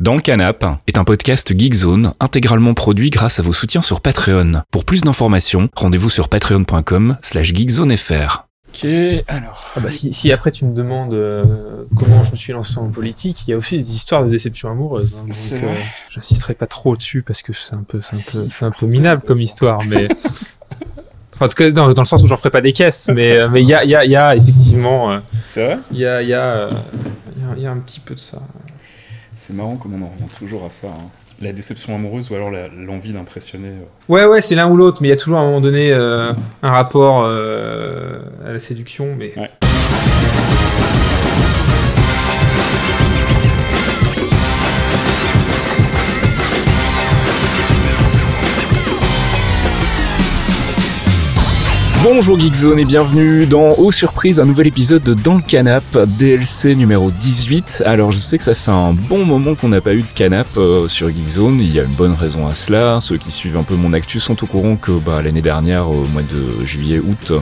Dans le canap est un podcast Geekzone intégralement produit grâce à vos soutiens sur Patreon. Pour plus d'informations, rendez-vous sur patreon.com slash geekzonefr. Ok, alors. Ah bah, si, si après tu me demandes euh, comment je me suis lancé en politique, il y a aussi des histoires de déception amoureuse. Hein, C'est donc, vrai. j'insisterai pas trop dessus parce que c'est un peu, c'est un Si, peu, il c'est un faut peu qu'on minable comme histoire, mais. Enfin, en tout cas, dans, dans le sens où j'en ferai pas des caisses, mais euh, mais il y a, il y, a, il y a effectivement, euh, C'est vrai? il y a, il y, a, euh, il y a- il y a un petit peu de ça. C'est marrant comme on en revient toujours à ça. hein. La déception amoureuse ou alors l'envie d'impressionner. euh. Ouais, ouais, c'est l'un ou l'autre, mais il y a toujours à un moment donné euh, un rapport euh, à la séduction, mais. Ouais. Bonjour Geekzone et bienvenue dans Aux Surprises, un nouvel épisode de Dans le Canap, DLC numéro 18. Alors je sais que ça fait un bon moment qu'on n'a pas eu de canap euh, sur Geekzone, il y a une bonne raison à cela. Ceux qui suivent un peu mon actu sont au courant que bah, l'année dernière, au mois de juillet-août, euh,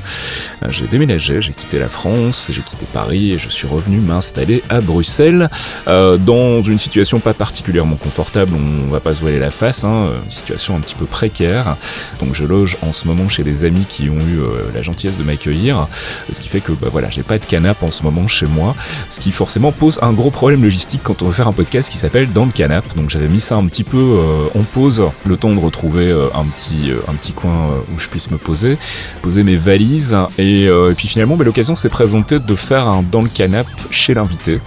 j'ai déménagé, j'ai quitté la France, j'ai quitté Paris et je suis revenu m'installer à Bruxelles euh, dans une situation pas particulièrement confortable, on va pas se voiler la face, hein, une situation un petit peu précaire. Donc je loge en ce moment chez des amis qui ont eu la gentillesse de m'accueillir, ce qui fait que bah voilà, j'ai pas de canap en ce moment chez moi, ce qui forcément pose un gros problème logistique quand on veut faire un podcast qui s'appelle Dans le canap. Donc j'avais mis ça un petit peu euh, en pause, le temps de retrouver euh, un petit euh, un petit coin euh, où je puisse me poser, poser mes valises et, euh, puis finalement bah, l'occasion s'est présentée de faire un Dans le canap chez l'invité.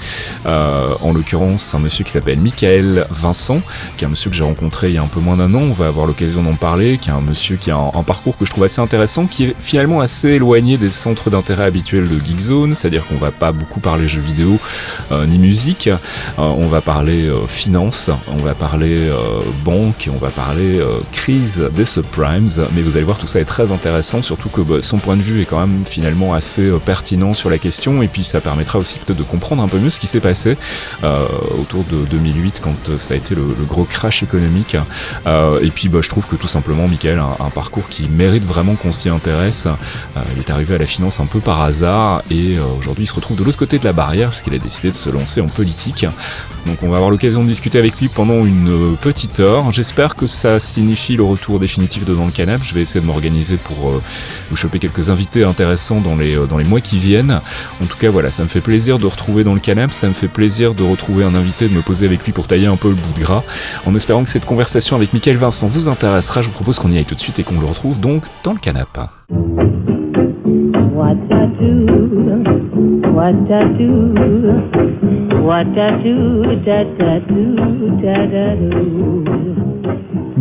Euh, en l'occurrence un monsieur qui s'appelle Michael Vincent, qui est un monsieur que j'ai rencontré il y a un peu moins d'un an, on va avoir l'occasion d'en parler, qui est un monsieur qui a un, un parcours que je trouve assez intéressant, qui est finalement assez éloigné des centres d'intérêt habituels de Geekzone, c'est-à-dire qu'on va pas beaucoup parler jeux vidéo euh, ni musique, Euh, on va parler euh, finance, on va parler banque, on va parler crise des subprimes, mais vous allez voir tout ça est très intéressant, surtout que bah, son point de vue est quand même finalement assez pertinent sur la question, et puis ça permettra aussi peut-être de comprendre un peu mieux ce qui s'est passé autour de 2008 quand ça a été le, gros crash économique. Et puis bah, je trouve que tout simplement Michael a un parcours qui mérite vraiment qu'on s'y intéresse. Euh, il est arrivé à la finance un peu par hasard et euh, aujourd'hui il se retrouve de l'autre côté de la barrière parce qu'il a décidé de se lancer en politique. Donc on va avoir l'occasion de discuter avec lui pendant une euh, petite heure. J'espère que ça signifie le retour définitif de Dans le Canap. Je vais essayer de m'organiser pour vous choper quelques invités intéressants dans les, dans les mois qui viennent. En tout cas, voilà, ça me fait plaisir de retrouver dans le canap, ça me fait plaisir de retrouver un invité, de me poser avec lui pour tailler un peu le bout de gras. En espérant que cette conversation avec Michael Vincent vous intéressera, je vous propose qu'on y aille tout de suite et qu'on le retrouve donc dans le canap. What I do, what I do, what I do, da da do, da da do.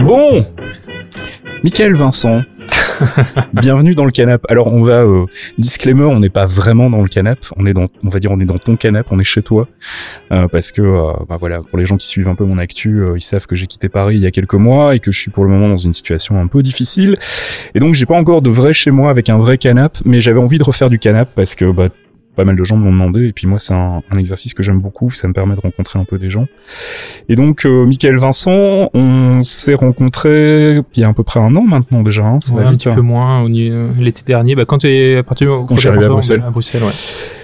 Bon Michael Vincent, bienvenue dans le canap. Alors on va euh, disclaimer, on n'est pas vraiment dans le canap, on est dans, on va dire, on est dans ton canap, on est chez toi, Euh, parce que, euh, bah voilà, pour les gens qui suivent un peu mon actu, euh, ils savent que j'ai quitté Paris il y a quelques mois et que je suis pour le moment dans une situation un peu difficile, et donc j'ai pas encore de vrai chez moi avec un vrai canap, mais j'avais envie de refaire du canap parce que bah pas mal de gens me l'ont demandé et puis moi c'est un, un exercice que j'aime beaucoup, ça me permet de rencontrer un peu des gens. Et donc euh, Michael Vincent, on s'est rencontrés il y a à peu près un an maintenant déjà, hein, ça Ouais, va un vite. petit hein. peu moins l'été dernier, bah, quand tu es à partir Quand je suis arrivé à Bruxelles. À Bruxelles, ouais.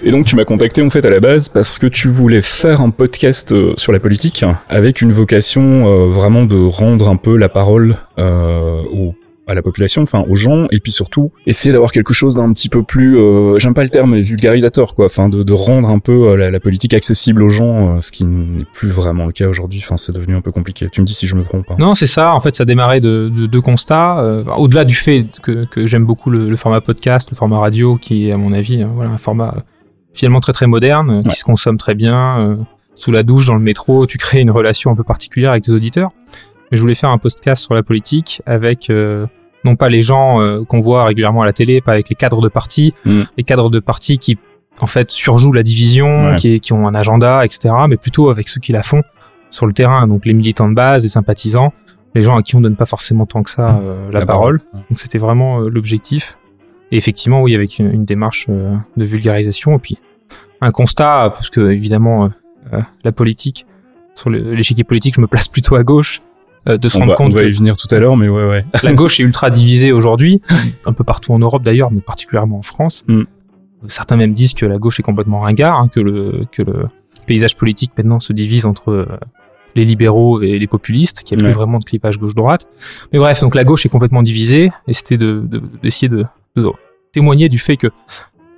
Et donc tu m'as contacté en fait à la base parce que tu voulais faire un podcast euh, sur la politique avec une vocation euh, vraiment de rendre un peu la parole euh, aux à la population, enfin aux gens, et puis surtout essayer d'avoir quelque chose d'un petit peu plus, euh, j'aime pas le terme, mais vulgarisateur quoi, enfin de, de rendre un peu euh, la, la politique accessible aux gens, euh, ce qui n'est plus vraiment le cas aujourd'hui. Enfin c'est devenu un peu compliqué. Tu me dis si je me trompe. hein. Non, c'est ça. En fait, ça démarrait de de- deux constats. euh, Au-delà du fait que, que j'aime beaucoup le, le format podcast, le format radio, qui est à mon avis, euh, voilà, un format finalement très très moderne, Ouais. qui se consomme très bien. euh, sous la douche, dans le métro, tu crées une relation un peu particulière avec tes auditeurs. Mais je voulais faire un podcast sur la politique avec euh, non pas les gens euh, qu'on voit régulièrement à la télé, pas avec les cadres de parti, Mm. les cadres de parti qui en fait surjouent la division, Ouais. qui, qui ont un agenda, etc. Mais plutôt avec ceux qui la font sur le terrain, donc les militants de base, les sympathisants, les gens à qui on donne pas forcément tant que ça euh, la, La parole. parole. Donc c'était vraiment euh, l'objectif. Et effectivement, oui, avec une, une démarche euh, de vulgarisation et puis un constat, parce que évidemment euh, la politique, sur l'échiquier politique, je me place plutôt à gauche, de se On rendre va, on compte va que y venir tout à l'heure, mais ouais ouais. la gauche est ultra divisée aujourd'hui, un peu partout en Europe d'ailleurs, mais particulièrement en France. Mm. Certains même disent que la gauche est complètement ringard, hein, que le que le paysage politique maintenant se divise entre euh, les libéraux et les populistes, qu'il n'y a plus vraiment de clivage gauche-droite. Mais bref, donc la gauche est complètement divisée, et c'était de- de- d'essayer de, de témoigner du fait que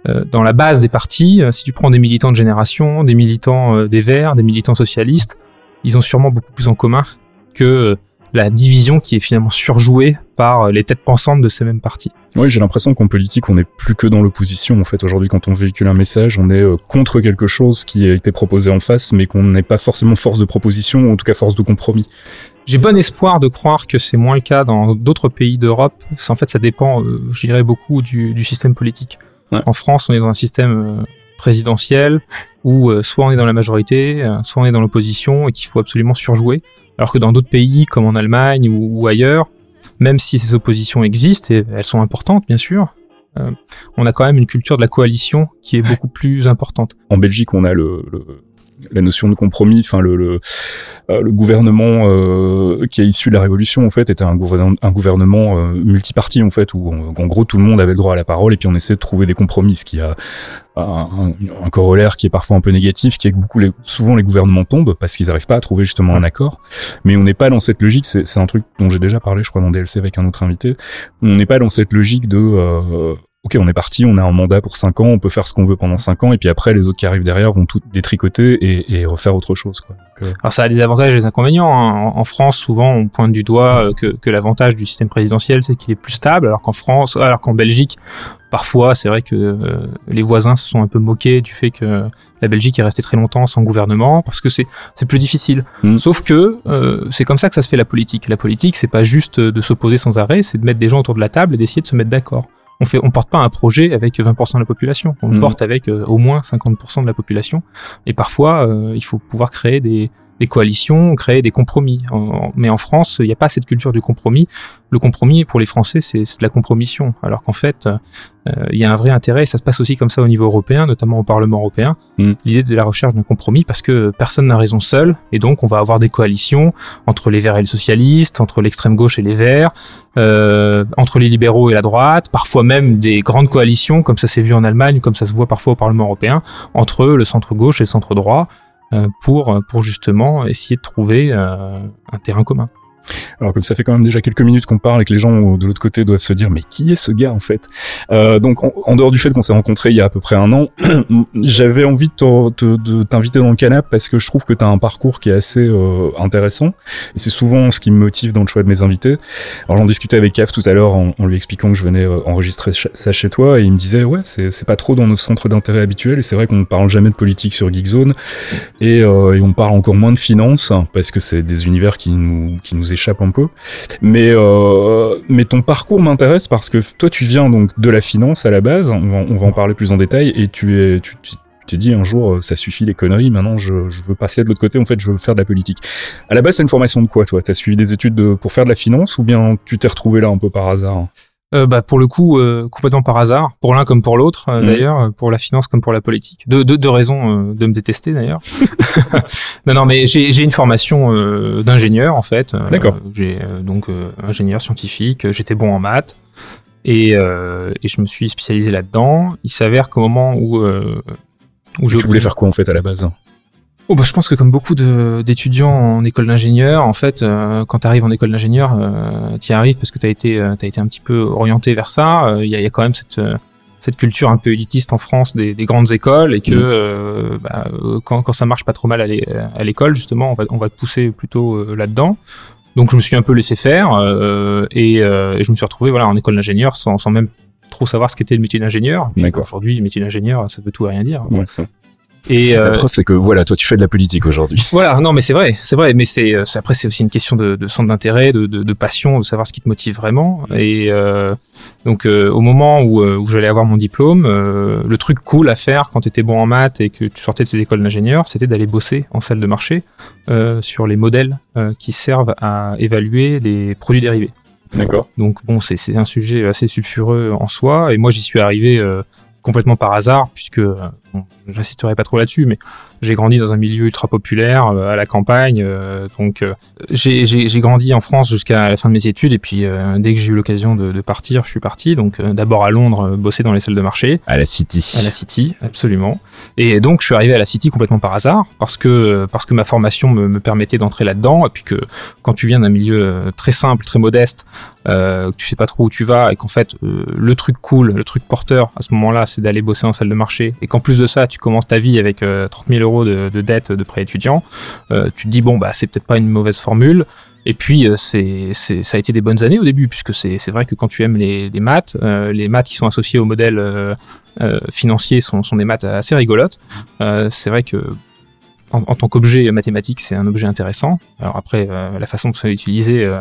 euh, dans la base des partis, euh, si tu prends des militants de génération, des militants euh, des Verts, des militants socialistes, ils ont sûrement beaucoup plus en commun que euh, la division qui est finalement surjouée par euh, les têtes pensantes de ces mêmes partis. Oui, j'ai l'impression qu'en politique, on n'est plus que dans l'opposition. En fait, aujourd'hui, quand on véhicule un message, on est euh, contre quelque chose qui a été proposé en face, mais qu'on n'est pas forcément force de proposition, ou en tout cas force de compromis. J'ai bon espoir de croire que c'est moins le cas dans d'autres pays d'Europe. En fait, ça dépend, je dirais, beaucoup du, du système politique. Ouais. En France, on est dans un système euh, présidentiel où euh, soit on est dans la majorité, euh, soit on est dans l'opposition et qu'il faut absolument surjouer. Alors que dans d'autres pays, comme en Allemagne ou, ou ailleurs, même si ces oppositions existent, et elles sont importantes, bien sûr, euh, on a quand même une culture de la coalition qui est beaucoup plus importante. En Belgique, on a le, le- la notion de compromis. Enfin, le, le, euh, le gouvernement euh, qui est issu de la Révolution, en fait, était un gouvernement, un euh, multiparti, en fait, où en, gros tout le monde avait le droit à la parole, et puis on essaie de trouver des compromis, ce qui a un, corollaire qui est parfois un peu négatif, qui est que beaucoup, les, souvent les gouvernements tombent parce qu'ils n'arrivent pas à trouver justement un accord. Mais on n'est pas dans cette logique. C'est un truc dont j'ai déjà parlé, je crois, dans DLC avec un autre invité. On n'est pas dans cette logique de euh, ok, on est parti, on a un mandat pour 5 ans, on peut faire ce qu'on veut pendant 5 ans, et puis après, les autres qui arrivent derrière vont tout détricoter et, et refaire autre chose. Quoi. Donc, euh, Alors ça a des avantages et des inconvénients. hein. En, en France, souvent, on pointe du doigt euh, que, que l'avantage du système présidentiel, c'est qu'il est plus stable, alors qu'en France, alors qu'en Belgique, parfois, c'est vrai que euh, les voisins se sont un peu moqués du fait que la Belgique est restée très longtemps sans gouvernement, parce que c'est c'est plus difficile. Mm. Sauf que euh, c'est comme ça que ça se fait la politique. La politique, c'est pas juste de s'opposer sans arrêt, c'est de mettre des gens autour de la table et d'essayer de se mettre d'accord. On fait, on porte pas un projet avec 20% de la population. On le Mm. porte avec euh, au moins 50% de la population. Et parfois, euh, il faut pouvoir créer des, des coalitions, créer des compromis. En- en- mais en France, il n'y a pas cette culture du compromis. Le compromis, pour les Français, c'est de la compromission. Alors qu'en fait, euh, il y a un vrai intérêt, et ça se passe aussi comme ça au niveau européen, notamment au Parlement européen, Mm. l'idée de la recherche d'un compromis, parce que personne n'a raison seul, et donc on va avoir des coalitions entre les Verts et les socialistes, entre l'extrême gauche et les Verts, euh, entre les libéraux et la droite, parfois même des grandes coalitions, comme ça s'est vu en Allemagne, comme ça se voit parfois au Parlement européen, entre le centre gauche et le centre droit, pour, pour justement essayer de trouver euh, un terrain commun. Alors comme ça fait quand même déjà quelques minutes qu'on parle et que les gens de l'autre côté doivent se dire mais qui est ce gars en fait? Euh, Donc en, dehors du fait qu'on s'est rencontrés il y a à peu près un an, j'avais envie de te- te- de t'inviter dans le canap parce que je trouve que tu as un parcours qui est assez euh, intéressant et c'est souvent ce qui me motive dans le choix de mes invités. Alors j'en discutais avec Caf tout à l'heure en, lui expliquant que je venais euh, enregistrer ça chez toi et il me disait ouais c'est c'est pas trop dans nos centres d'intérêt habituels et c'est vrai qu'on ne parle jamais de politique sur Geekzone et, euh, et on parle encore moins de finance parce que c'est des univers qui nous qui nous échappent un peu. Mais euh, mais ton parcours m'intéresse parce que toi tu viens donc de la finance à la base. On va, en parler plus en détail et tu es tu, t'es dit un jour euh, ça suffit les conneries. Maintenant je, veux passer de l'autre côté. En fait je veux faire de la politique. À la base c'est une formation de quoi toi? T'as suivi des études de, pour faire de la finance ou bien tu t'es retrouvé là un peu par hasard? Euh, bah, pour le coup, euh, complètement par hasard, pour l'un comme pour l'autre, euh, Mhm. d'ailleurs, euh, pour la finance comme pour la politique. Deux, deux, deux raisons euh, de me détester, d'ailleurs. non, non, mais j'ai j'ai une formation euh, d'ingénieur, en fait. D'accord. J'ai euh, donc euh, ingénieur scientifique, j'étais bon en maths, et, euh, et je me suis spécialisé là-dedans. Il s'avère qu'au moment où... Euh, où Tu voulais faire quoi en fait à la base Oh bah, je pense que comme beaucoup d'étudiants en école d'ingénieur, en fait, euh, quand tu arrives en école d'ingénieur, euh, tu y arrives parce que tu as été, euh, t'as été un petit peu orienté vers ça. Euh, Il y, a, y a quand même cette, euh, cette culture un peu élitiste en France des, des grandes écoles et que Mhm. euh, bah, quand, quand ça marche pas trop mal à l'é- à l'école, justement, on va, on va te pousser plutôt là-dedans. Donc je me suis un peu laissé faire euh, et, euh, et je me suis retrouvé voilà en école d'ingénieur sans, sans même trop savoir ce qu'était le métier d'ingénieur. Aujourd'hui, le métier d'ingénieur, ça veut tout et rien dire. Ouais. Et, La euh, preuve c'est que voilà toi tu fais de la politique aujourd'hui. voilà, non, mais c'est vrai, c'est vrai, mais c'est euh, après c'est aussi une question de, de centre d'intérêt, de, de, de passion, de savoir ce qui te motive vraiment. Et euh, donc euh, au moment où, où j'allais avoir mon diplôme, euh, le truc cool à faire quand tu étais bon en maths et que tu sortais de ces écoles d'ingénieur, c'était d'aller bosser en salle de marché euh, sur les modèles euh, qui servent à évaluer les produits dérivés. D'accord. Donc bon, c'est un sujet assez sulfureux en soi, et moi j'y suis arrivé euh, complètement par hasard, puisque euh, j'insisterai pas trop là-dessus, mais j'ai grandi dans un milieu ultra populaire, euh, à la campagne, euh, donc euh, j'ai- grandi en France jusqu'à la fin de mes études, et puis euh, dès que j'ai eu l'occasion de, de partir, je suis parti. Donc d'abord à Londres, bosser dans les salles de marché, À la City. à la City, absolument. Et donc je suis arrivé à la City complètement par hasard, parce que parce que ma formation me, me permettait d'entrer là-dedans, et puis que quand tu viens d'un milieu très simple, très modeste, euh, que tu sais pas trop où tu vas, et qu'en fait euh, le truc cool, le truc porteur à ce moment-là, c'est d'aller bosser en salle de marché, et qu'en plus de ça, tu commences ta vie avec euh, 30 000 euros de, de dette de prêt étudiant, euh, tu te dis bon bah c'est peut-être pas une mauvaise formule. Et puis euh, c'est, c'est, ça a été des bonnes années au début, puisque c'est, c'est vrai que quand tu aimes les, les maths, euh, les maths qui sont associés au modèle euh, euh, financier sont, sont des maths assez rigolotes. Euh, c'est vrai que en, en tant qu'objet mathématique, c'est un objet intéressant. Alors après, euh, la façon de se l'utiliser, euh,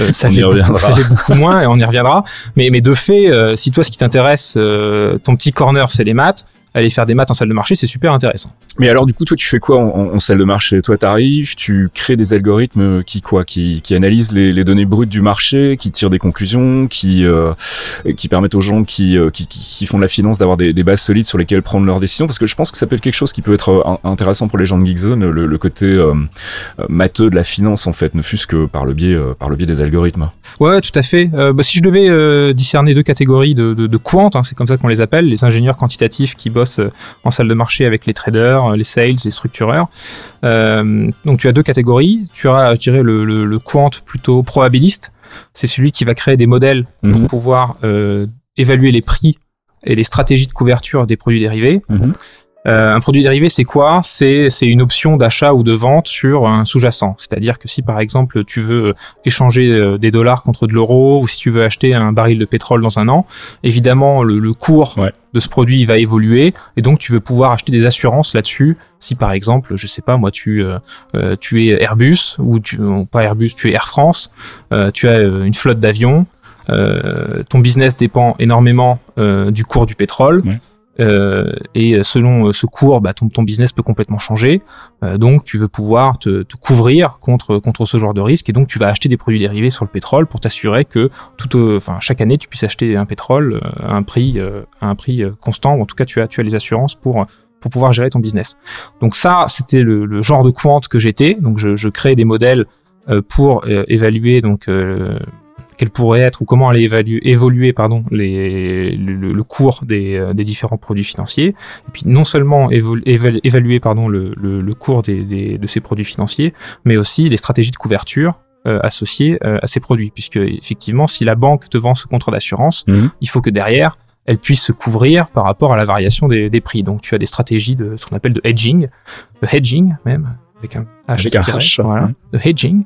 euh, ça, l'est beaucoup, ça l'est beaucoup moins et on y reviendra. Mais, mais de fait, euh, si toi, ce qui t'intéresse, euh, ton petit corner, c'est les maths, aller faire des maths en salle de marché, c'est super intéressant. Mais alors du coup, toi, tu fais quoi en, salle de marché? Toi, t'arrives, tu crées des algorithmes qui quoi, qui, qui analysent les, les données brutes du marché, qui tirent des conclusions, qui euh, qui permettent aux gens qui, euh, qui, qui, font de la finance d'avoir des, des bases solides sur lesquelles prendre leurs décisions? Parce que je pense que ça peut être quelque chose qui peut être euh, in- intéressant pour les gens de Geekzone, le, le côté euh, euh, matheux de la finance en fait, ne fût-ce que par le biais euh, par le biais des algorithmes. Ouais, tout à fait. Euh, bah, si je devais euh, discerner deux catégories de, de, de quant, hein, c'est comme ça qu'on les appelle, les ingénieurs quantitatifs qui bossent euh, en salle de marché avec les traders, euh, les sales, les structureurs. Euh, donc tu as deux catégories. Tu as, je dirais, le, le, le quant plutôt probabiliste. C'est celui qui va créer des modèles pour Mhm. pouvoir évaluer les prix et les stratégies de couverture des produits dérivés. Mhm. Euh, un produit dérivé, c'est quoi? C'est c'est une option d'achat ou de vente sur un sous-jacent. C'est-à-dire que si par exemple tu veux échanger euh, des dollars contre de l'euro ou si tu veux acheter un baril de pétrole dans un an, évidemment le, le cours Ouais. de ce produit va évoluer et donc tu veux pouvoir acheter des assurances là-dessus. Si par exemple, je sais pas moi, tu euh, tu es Airbus ou tu non, pas Airbus, tu es Air France, euh, tu as une flotte d'avions. euh, ton business dépend énormément euh, du cours du pétrole. Ouais. Euh, et selon euh, ce cours, bah, ton, ton business peut complètement changer. Euh, donc, tu veux pouvoir te, te couvrir contre contre ce genre de risque, et donc tu vas acheter des produits dérivés sur le pétrole pour t'assurer que tout, enfin chaque année, tu puisses acheter un pétrole euh, à un prix euh, à un prix euh, constant, ou en tout cas, tu as tu as les assurances pour pour pouvoir gérer ton business. Donc ça, c'était le, le genre de quant que j'étais. Donc je, je crée des modèles euh, pour euh, évaluer donc euh, quel pourrait être ou comment aller évaluer, évoluer pardon les, le, le- cours des, euh, des différents produits financiers. Et puis non seulement évol- éval- évaluer pardon le, le, le cours des, des- de ces produits financiers, mais aussi les stratégies de couverture euh, associées euh, à ces produits, puisque effectivement, si la banque te vend ce contrat d'assurance, Mhm. il faut que derrière elle puisse se couvrir par rapport à la variation des, des prix. Donc tu as des stratégies de ce qu'on appelle de hedging, de hedging même, avec un H Avec un H, voilà, ouais. de hedging.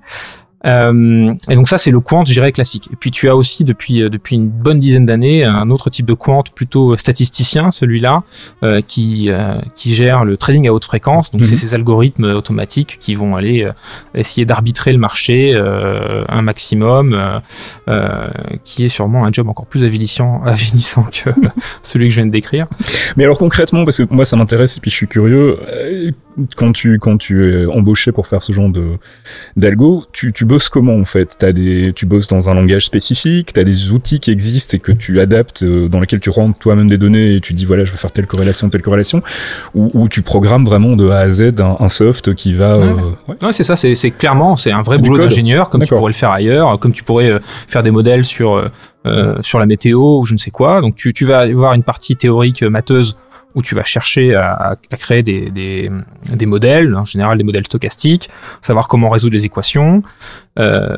Euh, et donc ça c'est le quant, je dirais classique. Et puis tu as aussi depuis euh, depuis une bonne dizaine d'années un autre type de quant plutôt statisticien, celui-là, euh, qui euh, qui gère le trading à haute fréquence. Donc Mhm. c'est ces algorithmes automatiques qui vont aller essayer d'arbitrer le marché un maximum, qui est sûrement un job encore plus avilissant, avilissant que celui que je viens de décrire. Mais alors concrètement, parce que moi ça m'intéresse et puis je suis curieux, quand tu quand tu es embauché pour faire ce genre d'algo, tu, tu bosses comment en fait? T'as des tu bosses dans un langage spécifique, t'as des outils qui existent et que tu adaptes euh, dans lesquels tu rentres toi-même des données et tu dis voilà je veux faire telle corrélation telle corrélation ou, ou tu programmes vraiment de A à Z un, un soft qui va Ouais. euh, ouais. C'est ça, c'est clairement, c'est un vrai boulot d'ingénieur, comme tu pourrais le faire ailleurs, comme tu pourrais euh, faire des modèles sur euh, sur la météo ou je ne sais quoi. Donc tu, tu vas avoir une partie théorique matheuse où tu vas chercher à, à- créer des, des, des modèles, en général des modèles stochastiques, savoir comment résoudre les équations. Euh,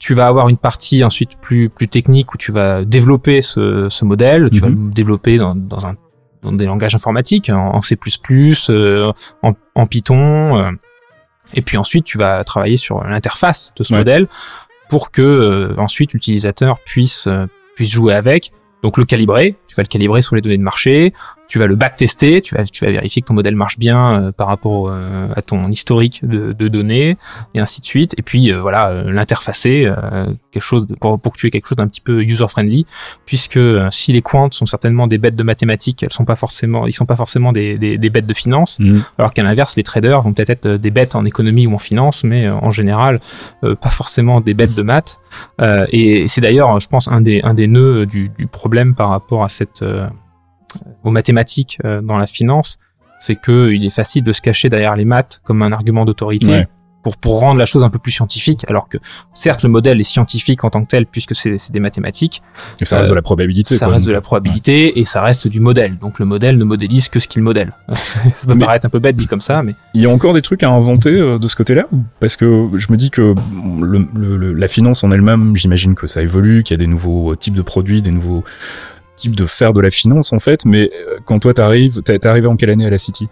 tu vas avoir une partie ensuite plus plus technique où tu vas développer ce, ce modèle, tu vas Mhm. le développer dans, dans un dans des langages informatiques, en, en C++, euh, en, en Python. euh, et puis ensuite, tu vas travailler sur l'interface de ce Ouais. modèle pour que euh, ensuite l'utilisateur puisse euh, puisse jouer avec. Donc le calibrer, tu vas le calibrer sur les données de marché, tu vas le backtester, tu vas tu vas vérifier que ton modèle marche bien euh, par rapport euh, à ton historique de, de données et ainsi de suite. Et puis euh, voilà, euh, l'interfacer euh, quelque chose de- pour, pour que tu aies quelque chose d'un petit peu user friendly, puisque euh, si les quants sont certainement des bêtes de mathématiques, elles sont pas forcément ils sont pas forcément des, des, des bêtes de finance. Mhm. Alors qu'à l'inverse, les traders vont peut-être être des bêtes en économie ou en finance, mais euh, en général, euh, pas forcément des bêtes de maths. Euh, et c'est d'ailleurs, je pense, un des, un des nœuds du, du problème par rapport à cette, euh, aux mathématiques euh, dans la finance, c'est que il est facile de se cacher derrière les maths comme un argument d'autorité. Ouais. Pour, pour rendre la chose un peu plus scientifique, alors que certes le modèle est scientifique en tant que tel puisque c'est c'est des mathématiques, Et ça reste Euh, de la probabilité. ça quoi. reste de la probabilité et ça reste du modèle. Donc le modèle ne modélise que ce qu'il modèle. ça peut Mais- paraître un peu bête dit comme ça, mais Il y a encore des trucs à inventer euh, de ce côté-là Parce que je me dis que le- le- la finance en elle-même, j'imagine que ça évolue, qu'il y a des nouveaux types de produits, des nouveaux types de faire de la finance en fait. Mais euh, quand toi t'arrives, t'es arrivé en quelle année à la City?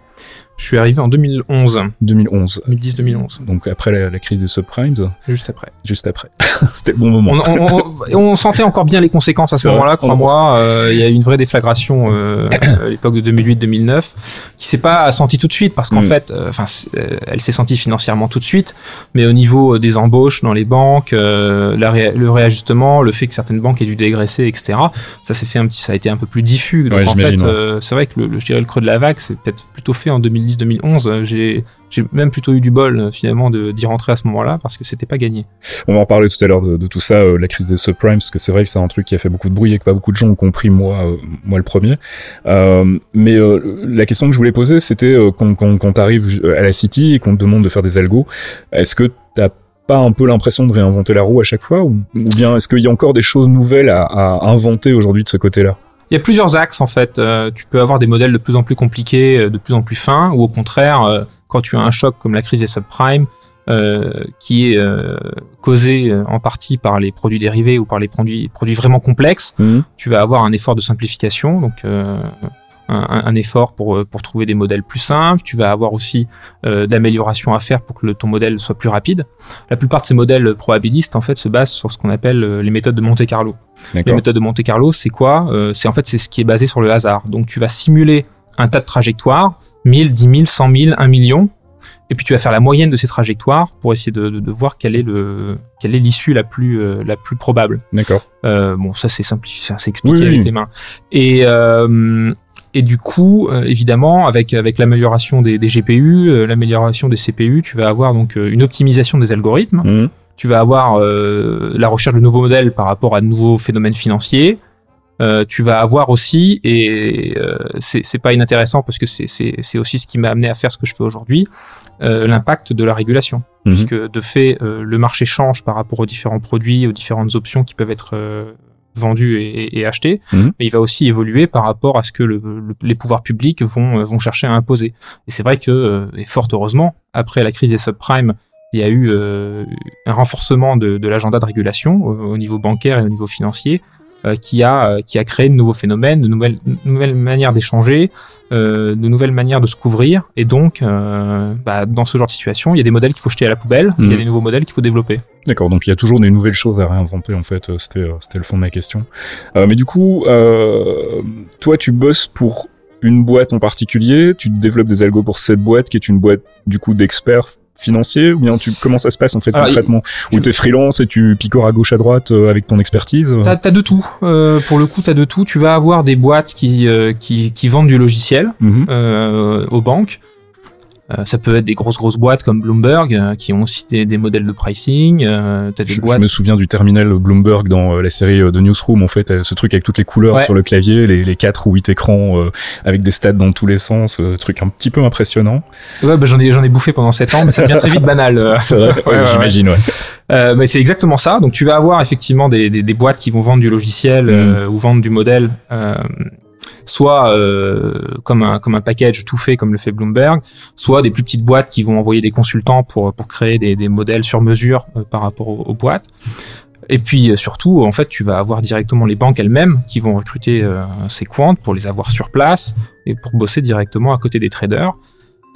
Je suis arrivé en 2011, 2011. 2010-2011, Donc après la, la crise des subprimes, juste après. juste après. C'était le bon moment. On, on- on- on sentait encore bien les conséquences à ce moment-là, crois-moi. Euh, Il y a eu une vraie déflagration euh, à l'époque de 2008-2009, qui s'est pas sentie tout de suite parce qu'en Mm. fait, euh, enfin, euh, elle s'est sentie financièrement tout de suite, mais au niveau des embauches dans les banques, la ré- le réajustement, le fait que certaines banques aient dû dégraisser, etc. Ça s'est fait un petit, ça a été un peu plus diffus. Donc Ouais, en fait, ouais. c'est vrai que le, le- je dirais le creux de la vague, c'est peut-être plutôt fait en 2010-2011. Euh, J'ai même plutôt eu du bol euh, finalement d'y rentrer à ce moment-là parce que c'était pas gagné. On va en parler tout à l'heure de, tout ça, euh, la crise des subprimes, parce que c'est vrai que c'est un truc qui a fait beaucoup de bruit et que pas beaucoup de gens ont compris, moi, moi le premier. Mais la question que je voulais poser, c'était quand, quand, quand à la City et qu'on te demande de faire des algos, est-ce que t'as pas un peu l'impression de réinventer la roue à chaque fois, ou, bien est-ce qu'il y a encore des choses nouvelles à inventer aujourd'hui de ce côté-là? Il y a plusieurs axes en fait. Euh, tu peux avoir des modèles de plus en plus compliqués, euh, de plus en plus fins, ou au contraire, euh, quand tu as un choc comme la crise des subprimes, euh, qui est euh, causé en partie par les produits dérivés ou par les produits, produits vraiment complexes, tu vas avoir un effort de simplification, donc euh, un, effort pour, euh, pour trouver des modèles plus simples. Tu vas avoir aussi euh, d'améliorations à faire pour que le- ton modèle soit plus rapide. La plupart de ces modèles probabilistes en fait se basent sur ce qu'on appelle euh, les méthodes de Monte Carlo. Les méthodes de Monte Carlo, c'est quoi? Euh, C'est en fait c'est ce qui est basé sur le hasard. Donc tu vas simuler un tas de trajectoires, 1000, 10 000, 100 000, 1 million, et puis tu vas faire la moyenne de ces trajectoires pour essayer de, de, de voir quelle est le quelle est l'issue la plus euh, la plus probable. D'accord. Bon, ça c'est simplifié, c'est expliqué Oui, avec oui. les mains. Et et du coup, euh, évidemment, avec avec l'amélioration des, des GPU, euh, l'amélioration des CPU, tu vas avoir donc euh, une optimisation des algorithmes Mhm. tu vas avoir la recherche de nouveaux modèles par rapport à de nouveaux phénomènes financiers. Tu vas avoir aussi, et c'est pas inintéressant parce que c'est- aussi ce qui m'a amené à faire ce que je fais aujourd'hui, l'impact de la régulation. Mhm. Puisque de fait, le marché change par rapport aux différents produits, aux différentes options qui peuvent être vendues et, et- et achetées. Mhm. Mais il va aussi évoluer par rapport à ce que le- le- les pouvoirs publics vont, euh, vont chercher à imposer. Et c'est vrai que, euh, et fort heureusement, après la crise des subprimes, il y a eu euh, un renforcement de, de l'agenda de régulation au, au niveau bancaire et au niveau financier qui, a, euh, qui a créé de nouveaux phénomènes, de nouvelles, de nouvelles manières d'échanger, euh, de nouvelles manières de se couvrir. Et donc, euh, bah, dans ce genre de situation, il y a des modèles qu'il faut jeter à la poubelle, il y a Mhm. des nouveaux modèles qu'il faut développer. D'accord, donc il y a toujours des nouvelles choses à réinventer en fait, euh, c'était euh, c'était le fond de ma question. Euh, mais du coup, euh, toi tu bosses pour une boîte en particulier, tu développes des algos pour cette boîte qui est une boîte du coup d'experts financiers ou bien tu comment ça se passe en fait Alors, concrètement? Ou t'es freelance et tu picores à gauche à droite euh, avec ton expertise euh? T'as as de tout. Euh, pour le coup, t'as de tout. Tu vas avoir des boîtes qui, euh, qui, qui vendent du logiciel euh, aux banques. Euh, ça peut être des grosses grosses boîtes comme Bloomberg euh, qui ont aussi des, modèles de pricing. Euh, des je, je boîtes. me souviens du terminal Bloomberg dans euh, la série euh, de Newsroom, en fait, euh, ce truc avec toutes les couleurs Ouais. sur le clavier, les, les 4 ou 8 écrans euh, avec des stats dans tous les sens, euh, truc un petit peu impressionnant. Ouais, bah, j'en ai j'en ai bouffé pendant 7 ans, mais ça devient très vite banal. euh. C'est vrai, Ouais, ouais, j'imagine, ouais. Euh, mais c'est exactement ça. Donc tu vas avoir effectivement des, des, des boîtes qui vont vendre du logiciel Mm. euh, ou vendre du modèle, euh, soit euh, comme un comme un package tout fait comme le fait Bloomberg, soit des plus petites boîtes qui vont envoyer des consultants pour pour créer des, des modèles sur mesure euh, par rapport aux, aux boîtes. Et puis euh, surtout, en fait, tu vas avoir directement les banques elles-mêmes qui vont recruter euh, ces quants pour les avoir sur place et pour bosser directement à côté des traders.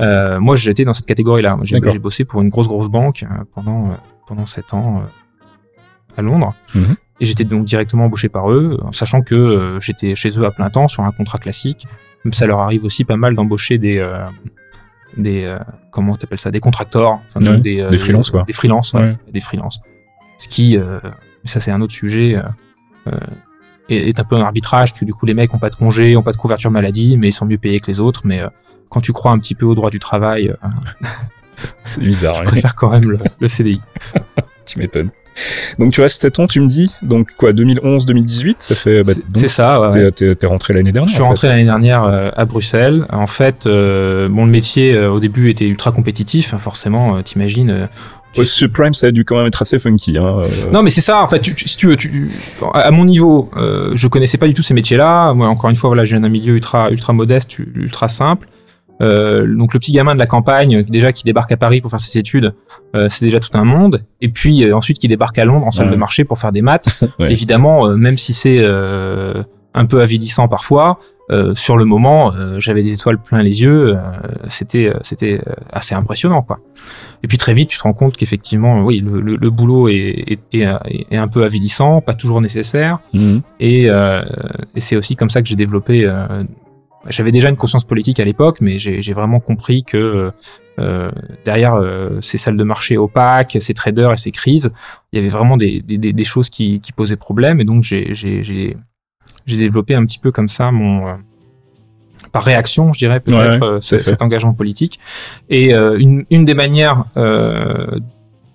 Euh, moi, j'étais dans cette catégorie-là. J'ai bossé pour une grosse grosse banque pendant pendant sept ans euh, à Londres. Mhm. Et j'étais donc directement embauché par eux, en sachant que euh, j'étais chez eux à plein temps sur un contrat classique. Ça leur arrive aussi pas mal d'embaucher des euh, des euh, comment t'appelles ça des contracteurs, enfin Ouais, donc des des freelances, quoi. Des freelances, ouais, Ouais. des freelances. Ce qui, ça c'est un autre sujet. est, est un peu un arbitrage, que du coup les mecs ont pas de congé, ont pas de couverture maladie, mais ils sont mieux payés que les autres. Mais quand tu crois un petit peu au droit du travail, C'est bizarre. je ouais. préfère quand même le, le CDI. tu m'étonnes. Donc tu restes 7 ans, tu me dis Donc quoi, 2011-2018 Ça fait. Bah, C'est- ça, ouais, t'es- rentré l'année dernière Je suis rentré l'année dernière euh, à Bruxelles. En fait, euh, bon, le métier euh, au début était ultra compétitif, hein, forcément. euh, T'imagines. tu- Au Subprime, ça a dû quand même être assez funky. Hein. Non, mais c'est ça. En fait, tu, tu- si tu veux, à mon niveau, je connaissais pas du tout ces métiers-là. Moi, encore une fois, voilà, je viens d'un milieu ultra, ultra modeste, ultra simple. Euh, donc le petit gamin de la campagne, déjà qui débarque à Paris pour faire ses études, euh, c'est déjà tout un monde. Et puis euh, ensuite qui débarque à Londres en salle Ouais. de marché pour faire des maths. Ouais. Évidemment, euh, même si c'est euh, un peu avilissant parfois, euh, sur le moment, j'avais des étoiles plein les yeux. euh, c'était, euh, c'était assez impressionnant, quoi. Et puis très vite, tu te rends compte qu'effectivement, oui, le, le, le boulot est, est, est, est un peu avilissant, pas toujours nécessaire. Mhm. Et, euh, et c'est aussi comme ça que j'ai développé. Euh, j'avais déjà une conscience politique à l'époque, mais j'ai vraiment compris que euh, derrière euh, ces salles de marché opaques, ces traders et ces crises, il y avait vraiment des, des, des- choses qui, qui posaient problème. Et donc j'ai développé un petit peu comme ça mon euh, par réaction, je dirais peut-être, Ouais, euh, fait. cet engagement politique. Et euh, une, une des manières euh,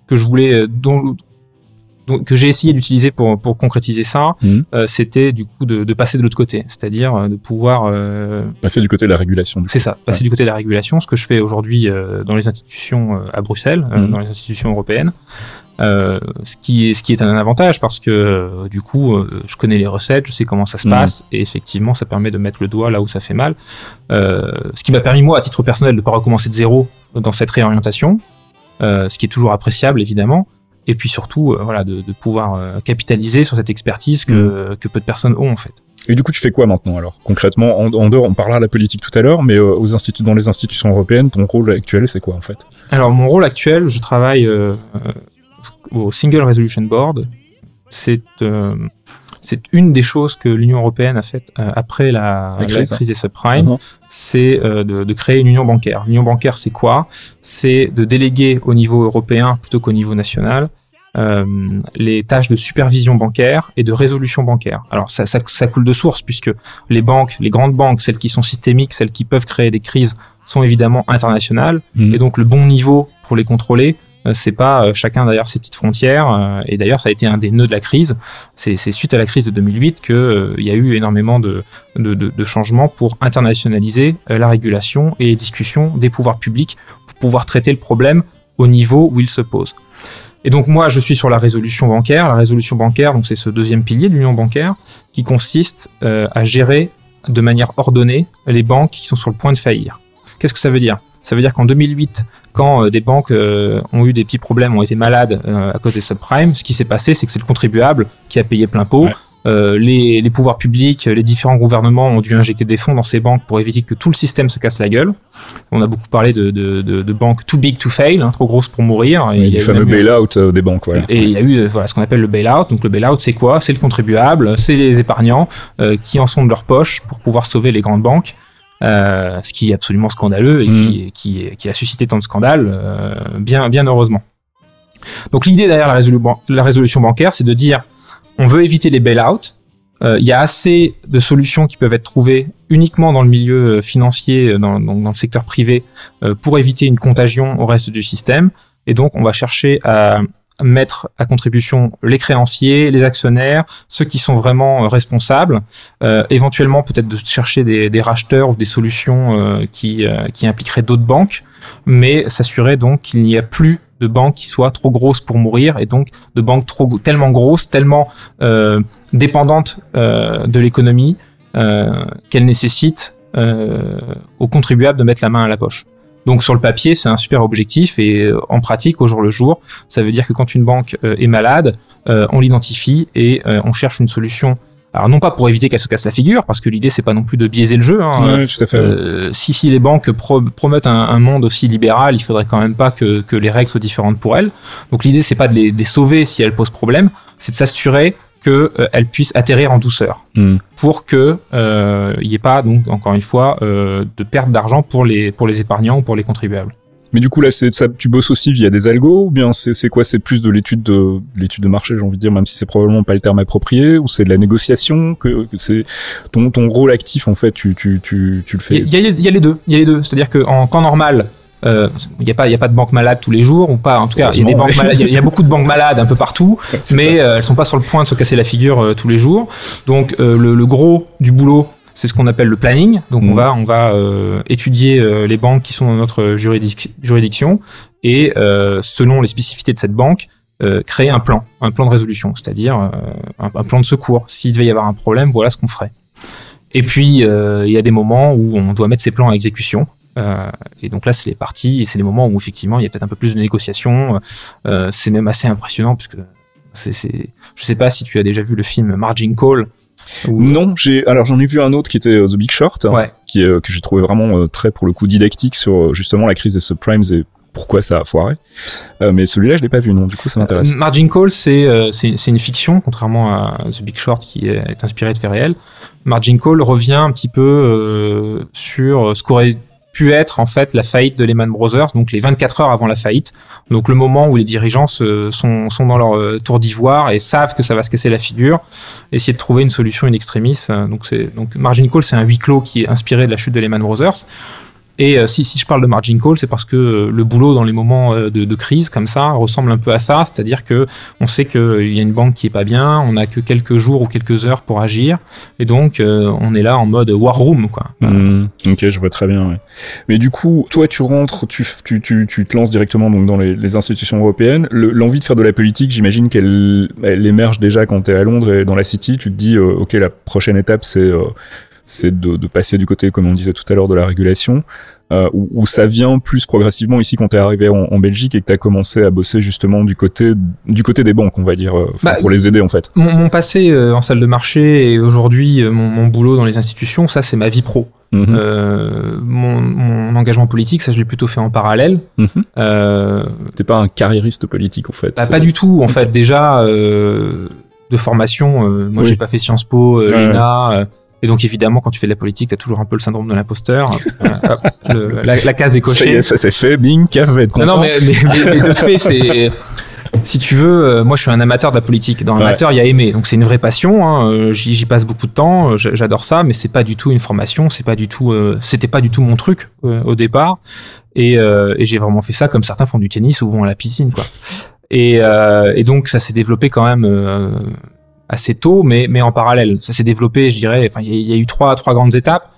que je voulais, dont, dont- que j'ai essayé d'utiliser pour, pour concrétiser ça, Mhm. euh, c'était du coup de, de passer de l'autre côté, c'est-à-dire euh, de pouvoir euh, c'est du côté de la régulation. C'est ça, passer du côté de la régulation, ce que je fais aujourd'hui euh, dans les institutions euh, à Bruxelles, euh, Mhm. dans les institutions européennes. Euh, ce qui est ce qui est un avantage parce que euh, du coup euh, je connais les recettes, je sais comment ça se Mhm. passe et effectivement ça permet de mettre le doigt là où ça fait mal. Euh, ce qui m'a permis moi à titre personnel de pas recommencer de zéro dans cette réorientation, euh, ce qui est toujours appréciable évidemment. Et puis surtout, euh, voilà, de, de pouvoir euh, capitaliser sur cette expertise que, que peu de personnes ont en fait. Et du coup, tu fais quoi maintenant alors Concrètement, en, en dehors, on parlera de la politique tout à l'heure, mais euh, aux instituts, dans les institutions européennes, ton rôle actuel, c'est quoi en fait? Alors mon rôle actuel, je travaille euh, au Single Resolution Board. C'est euh, c'est une des choses que l'Union européenne a faites euh, après la, La la crise. des subprimes, Mhm. c'est euh, de, de créer une union bancaire. L'union bancaire, c'est quoi? C'est de déléguer au niveau européen plutôt qu'au niveau national euh, les tâches de supervision bancaire et de résolution bancaire. Alors ça, ça, ça coule de source puisque les banques, les grandes banques, celles qui sont systémiques, celles qui peuvent créer des crises, sont évidemment internationales. Mhm. Et donc le bon niveau pour les contrôler, c'est pas euh, chacun derrière ses petites frontières. euh, Et d'ailleurs, ça a été un des nœuds de la crise. C'est suite à la crise de 2008 que euh, il y a eu énormément de, changements pour internationaliser euh, la régulation et les discussions des pouvoirs publics pour pouvoir traiter le problème au niveau où il se pose. Et donc moi, je suis sur la résolution bancaire. La résolution bancaire, donc c'est ce deuxième pilier de l'union bancaire qui consiste euh, à gérer de manière ordonnée les banques qui sont sur le point de faillir. Qu'est-ce que ça veut dire? Ça veut dire qu'en 2008, quand euh, des banques euh, ont eu des petits problèmes, ont été malades euh, à cause des subprimes, ce qui s'est passé, c'est que c'est le contribuable qui a payé plein pot. Ouais. Euh, les, les pouvoirs publics, les différents gouvernements ont dû injecter des fonds dans ces banques pour éviter que tout le système se casse la gueule. On a beaucoup parlé de, de, de, de banques too big to fail, hein, trop grosses pour mourir. Et Et il y du a eu fameux bail-out des banques, voilà. et il y a eu voilà ce qu'on appelle le bail-out. Donc le bail-out, c'est quoi? C'est le contribuable, c'est les épargnants euh, qui en sont de leur poche pour pouvoir sauver les grandes banques. Euh, ce qui est absolument scandaleux et qui, qui, qui a suscité tant de scandales, euh, bien, bien heureusement. Donc l'idée derrière la, résolu- ban- la résolution bancaire, c'est de dire on veut éviter les bail-out. Euh, Il y a assez de solutions qui peuvent être trouvées uniquement dans le milieu euh, financier, dans, dans, dans le secteur privé, euh, pour éviter une contagion au reste du système. Et donc, on va chercher à mettre à contribution les créanciers, les actionnaires, ceux qui sont vraiment euh, responsables, euh, éventuellement peut-être de chercher des, racheteurs ou des solutions euh, qui, euh, qui impliqueraient d'autres banques, mais s'assurer donc qu'il n'y a plus de banques qui soient trop grosses pour mourir et donc de banques trop tellement grosses, tellement euh, dépendantes de l'économie qu'elles nécessitent aux contribuables de mettre la main à la poche. Donc sur le papier, c'est un super objectif et euh, en pratique, au jour le jour, ça veut dire que quand une banque euh, est malade, euh, on l'identifie et euh, on cherche une solution. Alors non pas pour éviter qu'elle se casse la figure, parce que l'idée c'est pas non plus de biaiser le jeu. Hein. Ouais, tout à fait. ouais. Euh, si, si les banques pro promettent un, un monde aussi libéral, il faudrait quand même pas que, que les règles soient différentes pour elles. Donc l'idée c'est pas de les, de les sauver si elles posent problème, c'est de s'assurer que euh, puissent atterrir en douceur Hmm. pour que euh, il n'y ait pas donc encore une fois euh, de perte d'argent pour les pour les épargnants ou pour les contribuables. Mais du coup, là, ça, tu bosses aussi via des algos ou bien c'est quoi? C'est plus de l'étude de l'étude de marché, j'ai envie de dire, même si c'est probablement pas le terme approprié, ou c'est de la négociation que, que c'est ton ton rôle actif en fait, tu tu tu tu le fais? Il y, y a- il y a les deux. Il y a les deux. C'est-à-dire qu'en temps normal, Euh, Il n'y a pas, il y a pas de banque malade tous les jours ou pas. En tout cas, il y a des banques malades. Il y a- il y, a beaucoup de banques malades un peu partout, mais euh, elles sont pas sur le point de se casser la figure euh, tous les jours. Donc euh, le, le gros du boulot, c'est ce qu'on appelle le planning. Donc on Mhm. va, on va euh, étudier euh, les banques qui sont dans notre juridic- juridiction et euh, selon les spécificités de cette banque, euh, créer un plan, un plan de résolution, c'est-à-dire euh, un, un plan de secours. S'il devait y avoir un problème, voilà ce qu'on ferait. Et puis euh, il y a des moments où on doit mettre ces plans à exécution. Euh, et donc là, c'est les parties, et c'est les moments où effectivement il y a peut-être un peu plus de négociations. Euh, c'est même assez impressionnant parce que c'est, c'est, je sais pas si tu as déjà vu le film Margin Call. où- Non, j'ai alors j'en ai vu un autre qui était euh, The Big Short, Ouais. qui est, que j'ai trouvé vraiment très pour le coup didactique sur justement la crise des subprimes et pourquoi ça a foiré. Euh, mais celui-là, je l'ai pas vu, non. Du coup, ça m'intéresse. Margin Call, c'est euh, c'est c'est une fiction, contrairement à The Big Short qui est, est inspiré de faits réels. Margin Call revient un petit peu euh, sur ce qu'aurait pu être en fait la faillite de Lehman Brothers, donc les 24 heures avant la faillite, donc le moment où les dirigeants sont, sont dans leur euh, tour d'ivoire et savent que ça va se casser la figure, essayer de trouver une solution in extremis. euh, donc donc Margin Call, c'est un huis clos qui est inspiré de la chute de Lehman Brothers. Et euh, si, je parle de margin call, c'est parce que euh, le boulot dans les moments euh, de, crise comme ça ressemble un peu à ça, c'est-à-dire que on sait qu'il y a une banque qui est pas bien, on a que quelques jours ou quelques heures pour agir, et donc on est là en mode war room quoi. Hmm, ok, je vois très bien. Mais du coup, toi, tu rentres, tu, te lances directement donc dans les, institutions européennes. Le- L'envie de faire de la politique, j'imagine qu'elle elle émerge déjà quand tu es à Londres et dans la City. Tu te dis, ok, la prochaine étape, c'est c'est de, de passer du côté, comme on disait tout à l'heure, de la régulation. Euh, ou ça vient plus progressivement ici quand t'es arrivé en, en Belgique et que t'as commencé à bosser justement du côté du côté des banques, on va dire, euh, Bah, pour les aider en fait. Mon, mon passé euh, en salle de marché et aujourd'hui euh, mon, mon boulot dans les institutions, ça c'est ma vie pro. Mhm. Mon, mon engagement politique, ça je l'ai plutôt fait en parallèle. Euh, T'es pas un carriériste politique en fait. Bah, pas du tout, en fait. Déjà, de formation, moi Oui. j'ai pas fait Sciences Po, l'ENA, et donc évidemment, quand tu fais de la politique, t'as toujours un peu le syndrome de l'imposteur. Euh, la, la case est cochée. ça s'est fait, bing, CAF va être Non, non, mais, mais, mais- mais de fait, c'est. Si tu veux, euh, moi je suis un amateur de la politique. Dans Ouais. amateur, il y a aimer, donc c'est une vraie passion. hein, euh, J'y passe beaucoup de temps, euh, j'a- j'adore ça, mais c'est pas du tout une formation, c'est pas du tout, euh, c'était pas du tout mon truc euh, au départ. Et, euh, et j'ai vraiment fait ça comme certains font du tennis ou vont à la piscine, quoi. Et, euh, et donc ça s'est développé quand même euh, assez tôt, mais mais en parallèle, ça s'est développé, je dirais. Enfin, il y, a- il y a eu trois trois grandes étapes.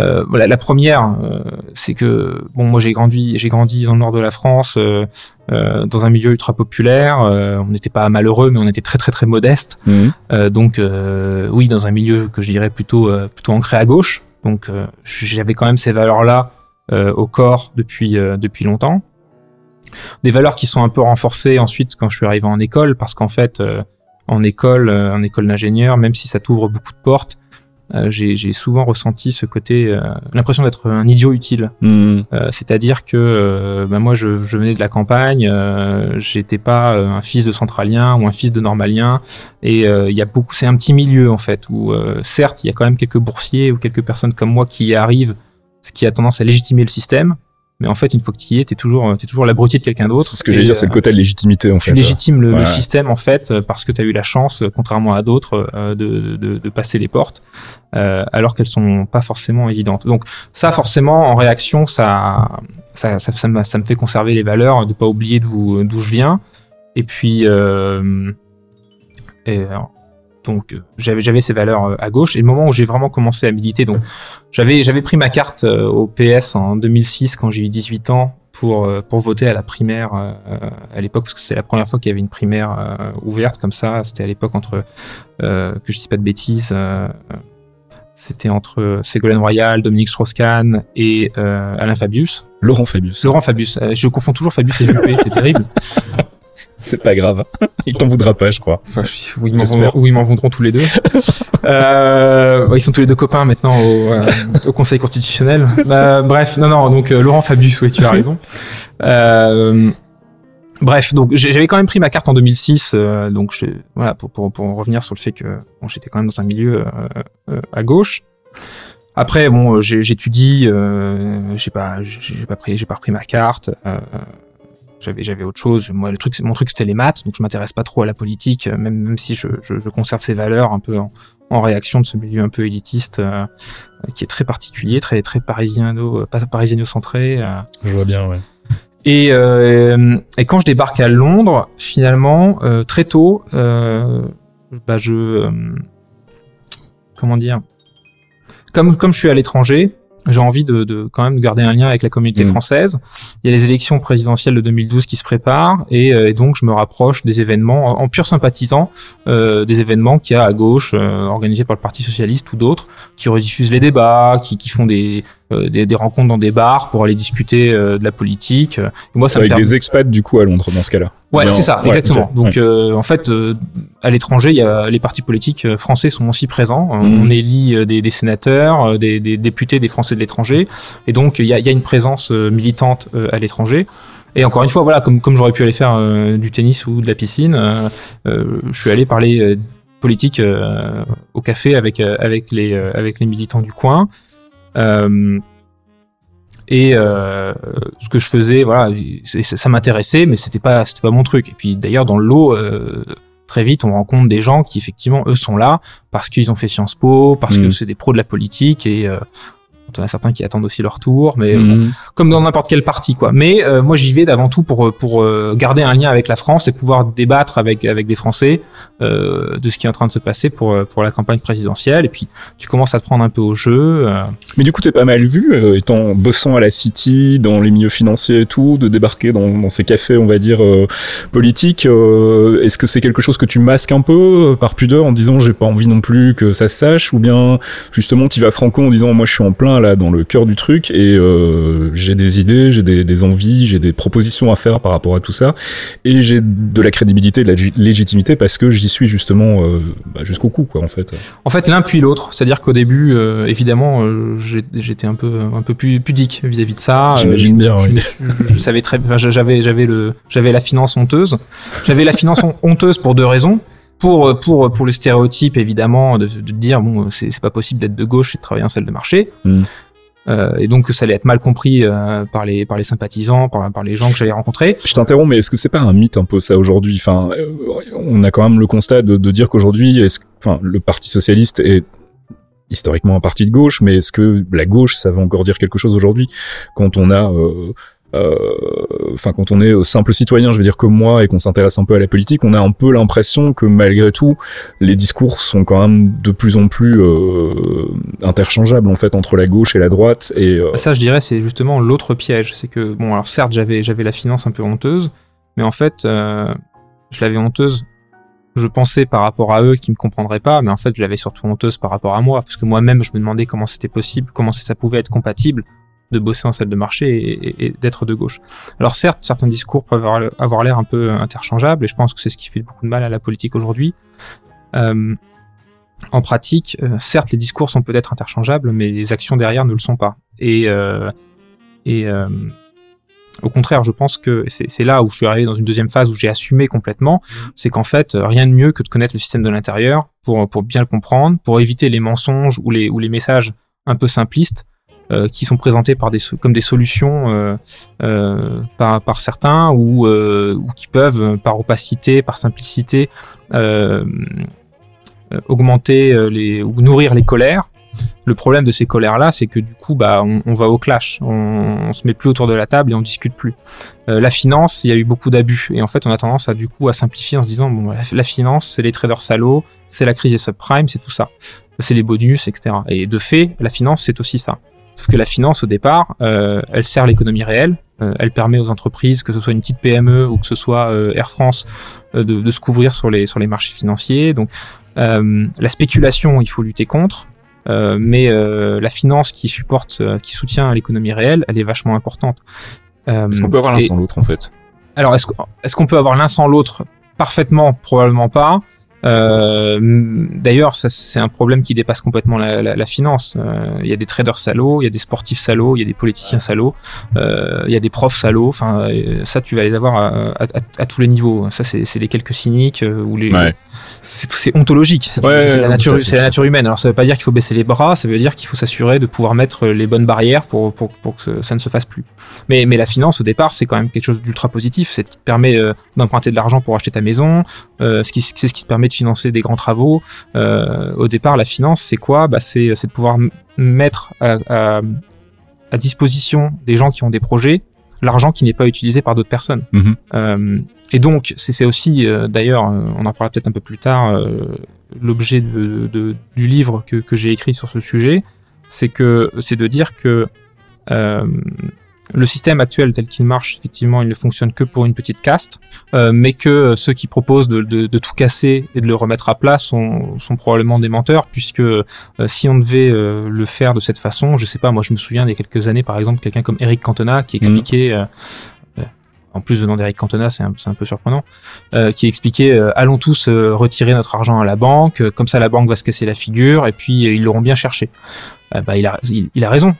Euh, voilà, la première, euh, c'est que bon, moi j'ai grandi, j'ai grandi dans le nord de la France, euh, euh, dans un milieu ultra populaire. euh, on n'était pas malheureux, mais on était très très très modeste. Mhm. Euh, donc euh, oui, dans un milieu que je dirais plutôt euh, plutôt ancré à gauche. Donc euh, j'avais quand même ces valeurs-là euh, au corps depuis euh, depuis longtemps. Des valeurs qui sont un peu renforcées ensuite quand je suis arrivé en école, parce qu'en fait, euh, en école, euh, en école d'ingénieur, même si ça t'ouvre beaucoup de portes, euh, j'ai souvent ressenti ce côté, euh, l'impression d'être un idiot utile. Euh, C'est-à-dire que ben moi, je, je venais de la campagne, j'étais pas un fils de centralien ou un fils de normalien, et il y a beaucoup, c'est un petit milieu en fait où certes, il y a quand même quelques boursiers ou quelques personnes comme moi qui y arrivent, ce qui a tendance à légitimer le système, mais en fait, une fois que tu y es, t'es toujours, t'es toujours l'abruti de quelqu'un d'autre. C'est ce que j'allais dire, c'est le euh, côté de légitimité en tu fait. légitimes le, système en fait euh, parce que tu as eu la chance, euh, contrairement à d'autres, euh, de, de, de passer les portes, euh, alors qu'elles sont pas forcément évidentes. Donc ça, forcément, en réaction, ça, ça, ça, ça me, ça me fait conserver les valeurs, de pas oublier d'où d'où je viens. Et puis, euh, et, euh, donc euh, j'avais j'avais ces valeurs euh, à gauche. Et le moment où j'ai vraiment commencé à militer, donc j'avais j'avais pris ma carte euh, au PS en 2006 quand j'ai eu 18 ans pour pour voter à la primaire à l'époque parce que c'était la première fois qu'il y avait une primaire ouverte comme ça. C'était à l'époque entre euh, que je dis pas de bêtises. euh, c'était entre Ségolène Royal, Dominique Strauss-Kahn et euh, Alain Fabius. Laurent Fabius. Laurent Fabius. Je confonds toujours Fabius et Juppé, c'est terrible. C'est pas grave. Il t'en voudra pas, je crois. Enfin, je- ou ils m'en voudront, ou ils m'en voudront tous les deux. euh, ils sont tous les deux copains maintenant au, euh, au Conseil constitutionnel. Euh, bref, non, non, donc euh, Laurent Fabius, oui, tu as raison. Euh, bref, donc j'avais quand même pris ma carte en 2006, euh, donc je, voilà, pour, pour, pour en revenir sur le fait que bon, j'étais quand même dans un milieu à gauche. Après, bon, j'ai- j'étudie, euh, j'ai pas, j'ai j'ai pas pris, j'ai pas repris ma carte. Euh, j'avais j'avais autre chose moi le truc c'est- mon truc c'était les maths donc je m'intéresse pas trop à la politique euh, même même si je, je, je conserve ces valeurs un peu en, en réaction de ce milieu un peu élitiste euh, qui est très particulier, très très parisiano, parisiano centré. Je vois bien, ouais. Et, euh, et quand je débarque à Londres, finalement, euh, très tôt, euh, bah je, comment dire, comme comme je suis à l'étranger, j'ai envie de, de, quand même garder un lien avec la communauté Mm. française. Il y a les élections présidentielles de 2012 qui se préparent et, euh, et donc je me rapproche des événements en, en pur sympathisant euh, des événements qu'il y a à gauche euh, organisés par le Parti socialiste ou d'autres qui rediffusent les débats, qui, qui font des, des des rencontres dans des bars pour aller discuter euh, de la politique. Et moi ça me Avec permet- des expats, du coup, à Londres, dans ce cas-là. Ouais, c'est ça, ouais, exactement. Donc, ouais. euh, en fait, euh, à l'étranger, il y a les partis politiques euh, français sont aussi présents. Euh, Mhm. On élit euh, des, des sénateurs, euh, des, des députés, des Français de l'étranger, et donc il y a, il y a une présence euh, militante euh, à l'étranger. Et encore une fois, voilà, comme comme j'aurais pu aller faire euh, du tennis ou de la piscine, euh, euh, je suis allé parler euh, politique euh, au café avec euh, avec les euh, avec les militants du coin. Euh, et euh, ce que je faisais, voilà, ça, ça m'intéressait, mais c'était pas, c'était pas mon truc. Et puis d'ailleurs, dans le lot, euh, très vite, on rencontre des gens qui effectivement, eux, sont là parce qu'ils ont fait Sciences Po, parce que Mhm. c'est des pros de la politique, et euh, on en a certains qui attendent aussi leur tour, mais bon, Mhm. comme dans n'importe quel parti, quoi. Mais euh, moi, j'y vais d'avant tout pour pour euh, garder un lien avec la France et pouvoir débattre avec avec des Français euh, de ce qui est en train de se passer pour euh, pour la campagne présidentielle. Et puis, tu commences à te prendre un peu au jeu. euh, Mais du coup, t'es pas mal vu, euh, étant bossant à la City, dans les milieux financiers et tout, de débarquer dans, dans ces cafés, on va dire, euh, politiques. euh, Est-ce que c'est quelque chose que tu masques un peu euh, par pudeur en disant j'ai pas envie non plus que ça se sache, ou bien justement tu vas franco en disant moi je suis en plein là dans le cœur du truc et euh, j'ai des idées, j'ai des, des envies, j'ai des propositions à faire par rapport à tout ça, et j'ai de la crédibilité, de la lég- légitimité parce que j'y suis justement euh, bah, jusqu'au cou quoi en fait. En fait, l'un puis l'autre. C'est-à-dire qu'au début, euh, évidemment, j'étais un peu, un peu plus pudique vis-à-vis de ça. J'imagine bien, je, oui. je- je savais très, j'avais, j'avais le, j'avais la finance honteuse. J'avais la finance hon- honteuse pour deux raisons. Pour, pour, pour le stéréotype, évidemment, de, de dire, bon, c'est c'est pas possible d'être de gauche et de travailler en salle de marché. Mm. Euh, et donc, ça allait être mal compris euh, par, les, par les sympathisants, par, par les gens que j'allais rencontrer. Je t'interromps, mais est-ce que c'est pas un mythe un peu ça aujourd'hui? Enfin, euh, on a quand même le constat de, de dire qu'aujourd'hui, enfin, le Parti socialiste est historiquement un parti de gauche, mais est-ce que la gauche, ça veut encore dire quelque chose aujourd'hui quand on a, euh, euh, enfin, quand on est euh, simple citoyen, je veux dire comme moi, et qu'on s'intéresse un peu à la politique, on a un peu l'impression que malgré tout, les discours sont quand même de plus en plus euh, interchangeables en fait entre la gauche et la droite, et euh, Ça, je dirais, c'est justement l'autre piège. C'est que, bon, alors certes, j'avais, j'avais la finance un peu honteuse, mais en fait, euh, je l'avais honteuse, je pensais par rapport à eux qui me comprendraient pas, mais en fait, je l'avais surtout honteuse par rapport à moi, parce que moi-même, je me demandais comment c'était possible, comment ça pouvait être compatible de bosser en salle de marché et, et- et d'être de gauche. Alors certes, certains discours peuvent avoir, avoir l'air un peu interchangeables, et je pense que c'est ce qui fait beaucoup de mal à la politique aujourd'hui. Euh, en pratique, euh, certes, les discours sont peut-être interchangeables, mais les actions derrière ne le sont pas. Et, euh, et au contraire, je pense que c'est là où je suis arrivé dans une deuxième phase où j'ai assumé complètement, c'est qu'en fait, rien de mieux que de connaître le système de l'intérieur pour, pour bien le comprendre, pour éviter les mensonges ou les, ou les messages un peu simplistes euh, qui sont présentés par des, comme des solutions euh, euh, par, certains ou, qui peuvent, par opacité, par simplicité, augmenter les, ou nourrir les colères. Le problème de ces colères-là, c'est que du coup, bah, on, va au clash, on, on se met plus autour de la table et on discute plus. La finance, il y a eu beaucoup d'abus et en fait, on a tendance à du coup à simplifier en se disant la, la finance, c'est les traders salauds, c'est la crise des subprimes, c'est tout ça, c'est les bonus, etc. Et de fait, la finance, c'est aussi ça. Sauf que la finance, au départ, euh, elle sert l'économie réelle, euh, elle permet aux entreprises, que ce soit une petite PME ou que ce soit euh, Air France, euh, de, de se couvrir sur les sur les marchés financiers. Donc euh, la spéculation, il faut lutter contre. Euh, mais euh, la finance qui supporte, euh, qui soutient l'économie réelle, elle est vachement importante. Euh, est-ce qu'on peut avoir l'un sans l'autre en fait? Alors, est-ce qu'on est qu'on peut avoir l'un sans l'autre? Parfaitement, probablement pas. Euh, D'ailleurs, ça, c'est un problème qui dépasse complètement la, la- la finance. Euh, Il y a des traders salauds, il y a des sportifs salauds, il y a des politiciens salauds, euh, il y a des profs salauds. Enfin, ça, tu vas les avoir à, à- à- tous les niveaux. Ça, c'est c'est les quelques cyniques ou les, Ouais. c'est c'est ontologique. C'est Ouais, la, nature, c'est la humaine. Alors ça veut pas dire qu'il faut baisser les bras, ça veut dire qu'il faut s'assurer de pouvoir mettre les bonnes barrières pour, pour, pour que ça ne se fasse plus. Mais, mais la finance, au départ, c'est quand même quelque chose d'ultra positif. C'est ce qui te permet d'emprunter de l'argent pour acheter ta maison, c'est ce qui te permet de financer des grands travaux. Euh, au départ, la finance, c'est quoi? Bah, C'est de pouvoir mettre à, à, à disposition des gens qui ont des projets l'argent qui n'est pas utilisé par d'autres personnes. Mhm. Euh, et donc, c'est aussi, euh, d'ailleurs, on en parlera peut-être un peu plus tard, l'objet de, de- du livre que, que j'ai écrit sur ce sujet, c'est que c'est de dire que le système actuel tel qu'il marche, effectivement, il ne fonctionne que pour une petite caste, euh, mais que ceux qui proposent de, de- de tout casser et de le remettre à plat sont, sont probablement des menteurs, puisque euh, si on devait euh, le faire de cette façon, je sais pas, moi je me souviens il y a quelques années, par exemple, quelqu'un comme Eric Cantona qui expliquait, euh, euh, en plus venant d'Eric Cantona, c'est un, peu surprenant, euh, qui expliquait euh, allons tous euh, retirer notre argent à la banque, comme ça la banque va se casser la figure, et puis ils l'auront bien cherché. Bah, il, a, raison.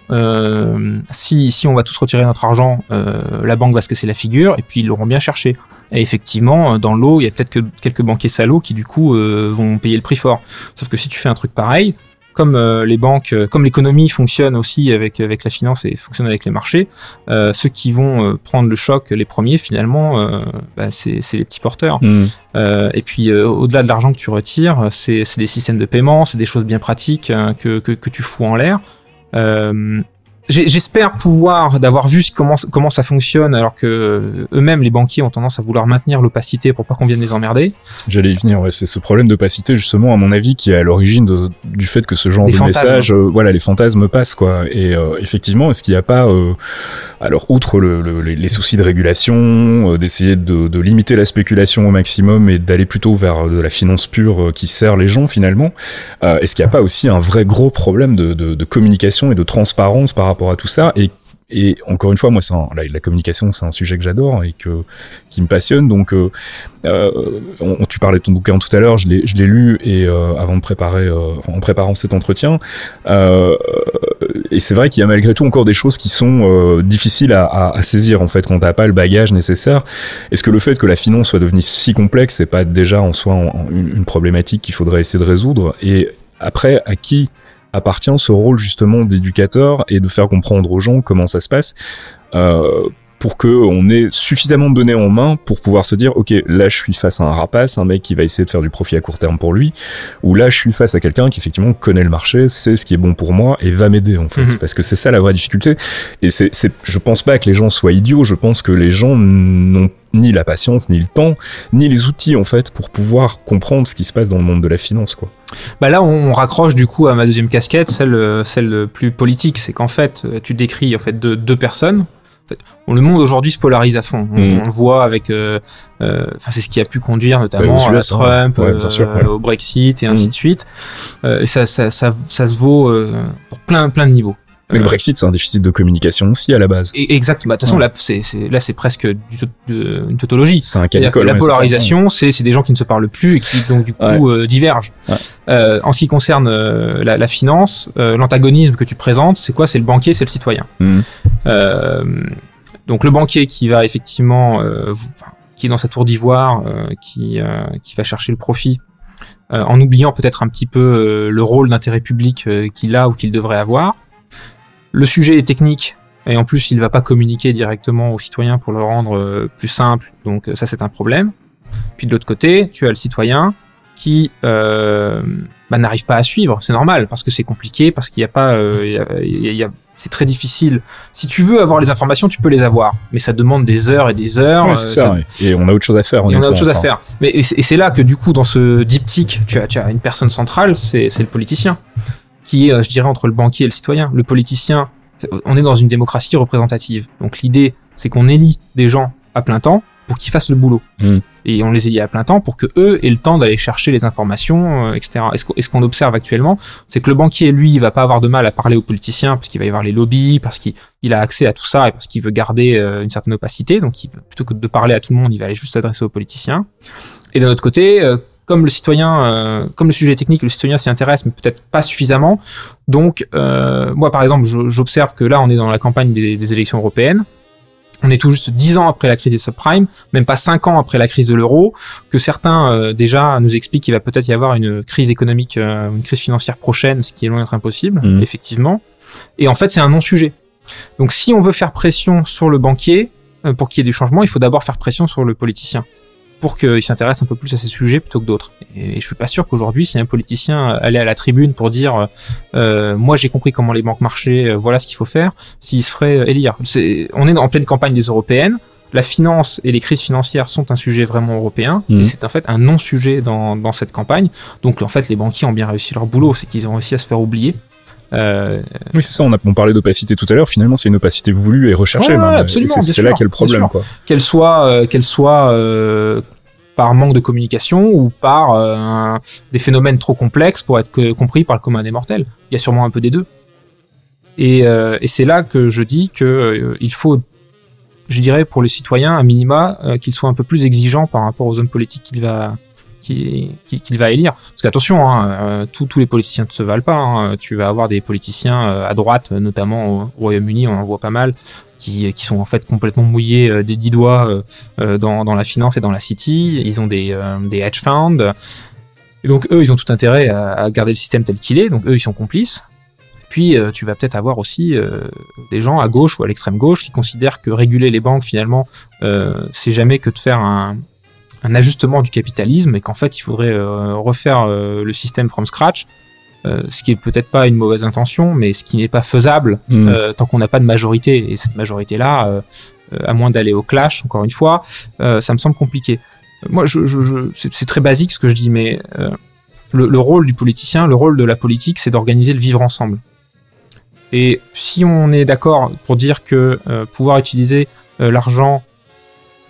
Si, on va tous retirer notre argent, la banque va se casser la figure, et puis ils l'auront bien cherché. Et effectivement, dans l'eau, il y a peut-être que quelques banquiers salauds qui du coup vont payer le prix fort. Sauf que si tu fais un truc pareil, comme euh, les banques, euh, comme l'économie fonctionne aussi avec avec la finance et fonctionne avec les marchés, euh, ceux qui vont euh, prendre le choc les premiers finalement, euh, bah, c'est c'est les petits porteurs. Euh, et puis euh, au-delà de l'argent que tu retires, c'est c'est des systèmes de paiement, c'est des choses bien pratiques hein, que, que que tu fous en l'air. J'espère pouvoir d'avoir vu comment comment ça fonctionne, alors que euh, eux-mêmes les banquiers ont tendance à vouloir maintenir l'opacité pour pas qu'on vienne les emmerder. J'allais y venir, ouais, c'est ce problème d'opacité justement à mon avis qui est à l'origine du fait que ce genre de fantasmes. message, euh, voilà, les fantasmes passent quoi. Et euh, effectivement, est-ce qu'il n'y a pas, euh, alors outre le, le- les, les soucis de régulation, d'essayer de, de limiter la spéculation au maximum et d'aller plutôt vers de la finance pure qui sert les gens finalement, est-ce qu'il n'y a pas aussi un vrai gros problème de, de, de communication et de transparence par rapport à tout ça et encore une fois, moi, la, communication, c'est un sujet que j'adore et qui me passionne. Donc, euh, euh, on, tu parlais de ton bouquin tout à l'heure, je l'ai, lu et euh, avant de préparer, en préparant cet entretien, et c'est vrai qu'il y a malgré tout encore des choses qui sont difficiles à, saisir en fait quand t'as pas le bagage nécessaire. Est-ce que le fait que la finance soit devenue si complexe, c'est pas déjà en soi une problématique qu'il faudrait essayer de résoudre? Et après, à qui appartient ce rôle justement d'éducateur et de faire comprendre aux gens comment ça se passe euh, pour que on ait suffisamment de données en main pour pouvoir se dire ok là je suis face à un rapace un mec qui va essayer de faire du profit à court terme pour lui ou là je suis face à quelqu'un qui effectivement connaît le marché sait ce qui est bon pour moi et va m'aider en fait. Mhm. parce que c'est ça la vraie difficulté. Et c'est c'est je pense pas que les gens soient idiots. Je pense que les gens n'ont ni la patience ni le temps ni les outils en fait pour pouvoir comprendre ce qui se passe dans le monde de la finance quoi Bah là, on, raccroche du coup à ma deuxième casquette, celle, celle plus politique. C'est qu'en fait, tu décris en fait deux, deux personnes. En fait, bon, le monde aujourd'hui se polarise à fond. On, Mm. on le voit avec, euh, euh, enfin, c'est ce qui a pu conduire notamment à US, hein. Trump, Ouais, euh, sûr, ouais. au Brexit et ainsi Mm. de suite. Euh, et ça, ça, ça, ça se vaut pour plein, plein de niveaux. Mais le Euh, Brexit c'est un déficit de communication aussi à la base et- Exact. Bah, de toute façon, Ouais. là, c'est, là, c'est presque du, de- une tautologie. c'est un canicole la polarisation, c'est c'est des gens qui ne se parlent plus et qui donc du coup euh, divergent. Ouais. Euh, en ce qui concerne euh, la, la finance, l'antagonisme que tu présentes, c'est quoi? C'est le banquier, c'est le citoyen. Mhm. Donc le banquier qui va effectivement, euh, vous- enfin, qui est dans sa tour d'ivoire, euh, qui euh, qui va chercher le profit, euh, en oubliant peut-être un petit peu le rôle d'intérêt public qu'il a ou qu'il devrait avoir. Le sujet est technique. Et en plus, il va pas communiquer directement aux citoyens pour le rendre euh, plus simple. Donc euh, ça, c'est un problème. Puis de l'autre côté, tu as le citoyen qui euh, bah, n'arrive pas à suivre. C'est normal parce que c'est compliqué, parce qu'il n'y a pas, euh, y a- y a- a- c'est très difficile. Si tu veux avoir les informations, tu peux les avoir, mais ça demande des heures et des heures. Ouais, euh, c'est ça, ça- ouais. Et on a autre chose à faire. et on a honnêtement, autre chose à faire. Mais et c'est et c'est là que du coup, dans ce diptyque, tu as, tu as une personne centrale, c'est c'est le politicien, qui est, euh, je dirais, entre le banquier et le citoyen. Le politicien, on est dans une démocratie représentative. Donc l'idée, c'est qu'on élit des gens à plein temps pour qu'ils fassent le boulot. Mm. Et on les élit à plein temps pour que eux aient le temps d'aller chercher les informations, euh, etc. Et ce qu'on- observe actuellement, c'est que le banquier, lui, il va pas avoir de mal à parler aux politiciens parce qu'il va y avoir les lobbies, parce qu'il il a accès à tout ça et parce qu'il veut garder euh, une certaine opacité. Donc, il plutôt que de parler à tout le monde, il va aller juste s'adresser aux politiciens. Et d'un autre côté, euh, comme le citoyen, euh, comme le sujet technique, le citoyen s'y intéresse, mais peut-être pas suffisamment. Donc, euh, moi, par exemple, j'observe que là, on est dans la campagne des, des élections européennes. on est tout juste 10 ans après la crise des subprimes, même pas 5 ans après la crise de l'euro, que certains euh, déjà nous expliquent qu'il va peut-être y avoir une crise économique, euh, une crise financière prochaine, ce qui est loin d'être impossible, Mhm. effectivement. Et en fait, c'est un non-sujet. Donc si on veut faire pression sur le banquier, euh, pour qu'il y ait des changements, il faut d'abord faire pression sur le politicien pour qu'il s'intéresse un peu plus à ces sujets plutôt que d'autres. Et je suis pas sûr qu'aujourd'hui, si un politicien allait à la tribune pour dire euh, moi j'ai compris comment les banques marchaient, euh, voilà ce qu'il faut faire, s'il se ferait euh, élire. C'est- On est en pleine campagne des européennes. La finance et les crises financières sont un sujet vraiment européen Mhm. et c'est en fait un non-sujet dans, dans cette campagne. Donc en fait, les banquiers ont bien réussi leur boulot, c'est qu'ils ont réussi à se faire oublier. Euh, Oui, c'est ça, on, a, on parlait d'opacité tout à l'heure, finalement c'est une opacité voulue et recherchée. Ouais, absolument, c'est- là qu'est le problème, quoi. qu'elle soit, euh, qu'elle soit euh, par manque de communication ou par un- des phénomènes trop complexes pour être que- compris par le commun des mortels. Il y a sûrement un peu des deux. Et, et c'est là que je dis que il faut, je dirais, pour les citoyens, un minima, qu'ils soient un peu plus exigeants par rapport aux hommes politiques qu'il va qu'il va élire. Parce qu'attention, hein, euh, tous les politiciens ne se valent pas. hein. Tu vas avoir des politiciens euh, à droite, notamment au Royaume-Uni, on en voit pas mal, qui, sont en fait complètement mouillés euh, des dix doigts euh, euh, dans, la finance et dans la city. Ils ont des, euh, hedge funds. Et donc eux, ils ont tout intérêt à, garder le système tel qu'il est. Donc eux, ils sont complices. Puis euh, tu vas peut-être avoir aussi euh, des gens à gauche ou à l'extrême gauche qui considèrent que réguler les banques finalement, euh, c'est jamais que de faire un, un ajustement du capitalisme et qu'en fait il faudrait euh, refaire euh, le système from scratch. Euh, ce qui est peut-être pas une mauvaise intention, mais ce qui n'est pas faisable Mm. euh, tant qu'on n'a pas de majorité. Et cette majorité-là, euh, euh, à moins d'aller au clash, encore une fois, euh, ça me semble compliqué. Moi, je, je, je, c'est c'est très basique ce que je dis, mais euh, le, le rôle du politicien, le rôle de la politique, c'est d'organiser le vivre ensemble. Et si on est d'accord pour dire que euh, pouvoir utiliser euh, l'argent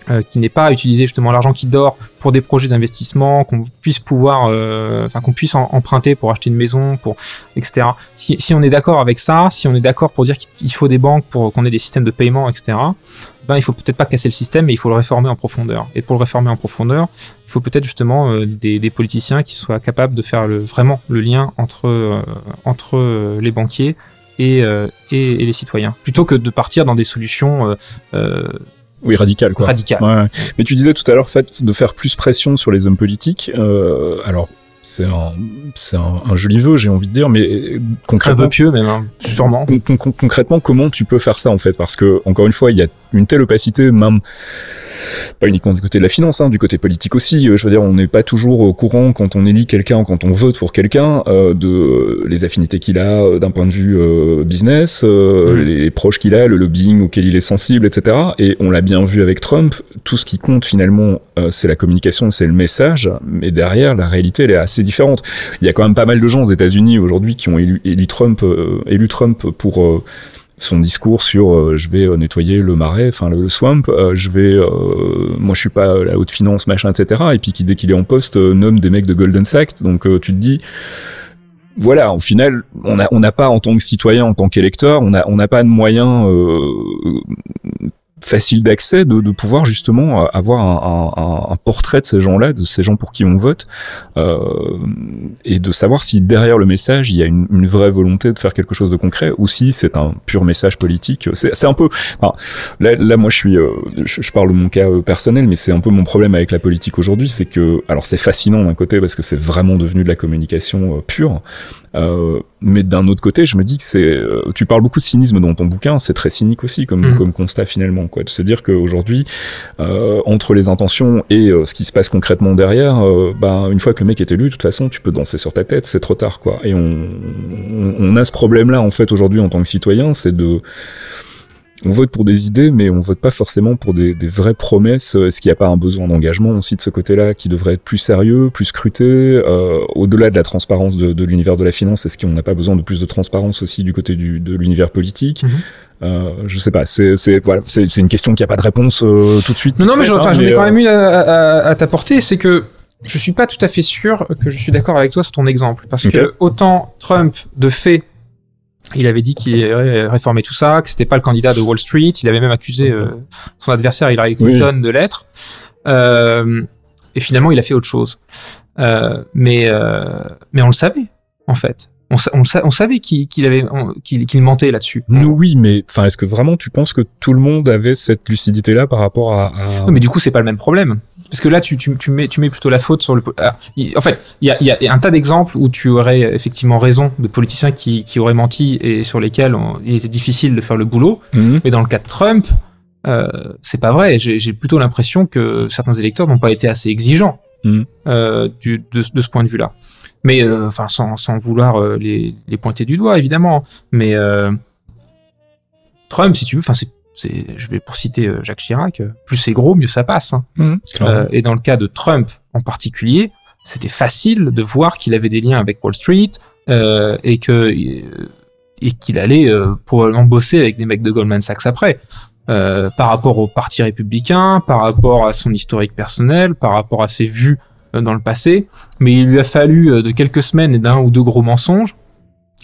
euh, qui n'est pas utilisé justement l'argent qui dort pour des projets d'investissement, qu'on puisse pouvoir, euh, enfin qu'on puisse emprunter pour acheter une maison, pour etc. Si, si on est d'accord avec ça, si on est d'accord pour dire qu'il faut des banques pour qu'on ait des systèmes de paiement, etc. Ben il faut peut-être pas casser le système, mais il faut le réformer en profondeur. Et pour le réformer en profondeur, il faut peut-être justement euh, des, des politiciens qui soient capables de faire le, vraiment le lien entre euh, entre euh, les banquiers et, euh, et, et les citoyens, plutôt que de partir dans des solutions euh, Oui, radical, quoi. radicales. Ouais. Mais tu disais tout à l'heure, fait, de faire plus pression sur les hommes politiques. Euh, alors, c'est un, c'est un, un joli vœu, j'ai envie de dire, mais euh, concrètement, vœu pieux même, hein, sûrement. con- con- con- concrètement, comment tu peux faire ça en fait? Parce que encore une fois, il y a une telle opacité, même pas uniquement du côté de la finance, hein, du côté politique aussi. Euh, Je veux dire, on n'est pas toujours au courant quand on élit quelqu'un, quand on vote pour quelqu'un, euh, de euh, les affinités qu'il a d'un point de vue euh, business, euh, Mm. les proches qu'il a, le lobbying auquel il est sensible, etc. Et on l'a bien vu avec Trump. Tout ce qui compte finalement, c'est la communication, c'est le message. Mais derrière, la réalité, elle est assez différente. Il y a quand même pas mal de gens aux États-Unis aujourd'hui qui ont élu, Trump, euh, élu Trump pour euh, son discours sur euh, je vais nettoyer le marais, enfin le, swamp, je vais, moi je suis pas la haute finance, machin, etc. Et puis qui dès qu'il est en poste nomme des mecs de Golden Sachs. Donc tu te dis, voilà, au final, on n'a on pas en tant que citoyen, en tant qu'électeur, on n'a on pas de moyens facile d'accès de, de pouvoir justement avoir un, un- un portrait de ces gens-là, de ces gens pour qui on vote, euh, et de savoir si derrière le message il y a une, une vraie volonté de faire quelque chose de concret ou si c'est un pur message politique. C'est c'est un peu, enfin, là, là moi je suis, euh, je, je parle de mon cas euh, personnel, mais c'est un peu mon problème avec la politique aujourd'hui, c'est que, alors c'est fascinant d'un côté parce que c'est vraiment devenu de la communication euh, pure, euh, mais d'un autre côté, je me dis que c'est. euh, tu parles beaucoup de cynisme dans ton bouquin, c'est très cynique aussi comme, Mhm. comme constat finalement, quoi. De se dire qu'aujourd'hui, euh, entre les intentions et euh, ce qui se passe concrètement derrière, ben, une fois que le mec est élu, de toute façon, tu peux danser sur ta tête, c'est trop tard, quoi. Et on, on, on a ce problème-là, en fait, aujourd'hui, en tant que citoyen, c'est de. On vote pour des idées, mais on vote pas forcément pour des, des vraies promesses. Est-ce qu'il n'y a pas un besoin d'engagement aussi de ce côté-là qui devrait être plus sérieux, plus scruté euh, Au-delà de la transparence de, de l'univers de la finance, est-ce qu'on n'a pas besoin de plus de transparence aussi du côté du, de l'univers politique? Mhm. euh, Je sais pas. C'est c'est voilà, c'est c'est une question qui a pas de réponse euh, tout de suite. Non, mais j'en hein, ai quand euh, même une à, à- à t'apporter, c'est que je suis pas tout à fait sûr que je suis d'accord avec toi sur ton exemple. Parce que autant Trump, de fait, il avait dit qu'il réformer tout ça, que c'était pas le candidat de Wall Street, il avait même accusé euh, son adversaire Hillary Oui. Clinton de l'être. Euh, et finalement, il a fait autre chose. Euh, mais, mais on le savait, en fait. on, sa- on, sa- on savait qu'il avait mentait là-dessus. Nous, oui, mais enfin, est-ce que vraiment tu penses que tout le monde avait cette lucidité-là par rapport à, à- Oui, mais du coup, c'est pas le même problème. Parce que là, tu, tu, tu, mets, tu mets plutôt la faute sur le. ah, en fait, il y a, il y a un tas d'exemples où tu aurais effectivement raison de politiciens qui, qui auraient menti et sur lesquels on- il était difficile de faire le boulot. Mhm. Mais dans le cas de Trump, euh, c'est pas vrai. J'ai plutôt l'impression que certains électeurs n'ont pas été assez exigeants Mhm. euh, du, de, de ce point de vue-là. Mais euh, sans, sans vouloir euh, les, les pointer du doigt, évidemment. Mais Trump, si tu veux, enfin, c'est, je vais pour citer euh, Jacques Chirac, euh, plus c'est gros, mieux ça passe. hein. Clairement. Euh, et dans le cas de Trump en particulier, c'était facile de voir qu'il avait des liens avec Wall Street euh, et que et qu'il allait euh, probablement bosser avec des mecs de Goldman Sachs après. Euh, par rapport au parti républicain, par rapport à son historique personnel, par rapport à ses vues euh, dans le passé, mais il lui a fallu euh, de quelques semaines et d'un ou deux gros mensonges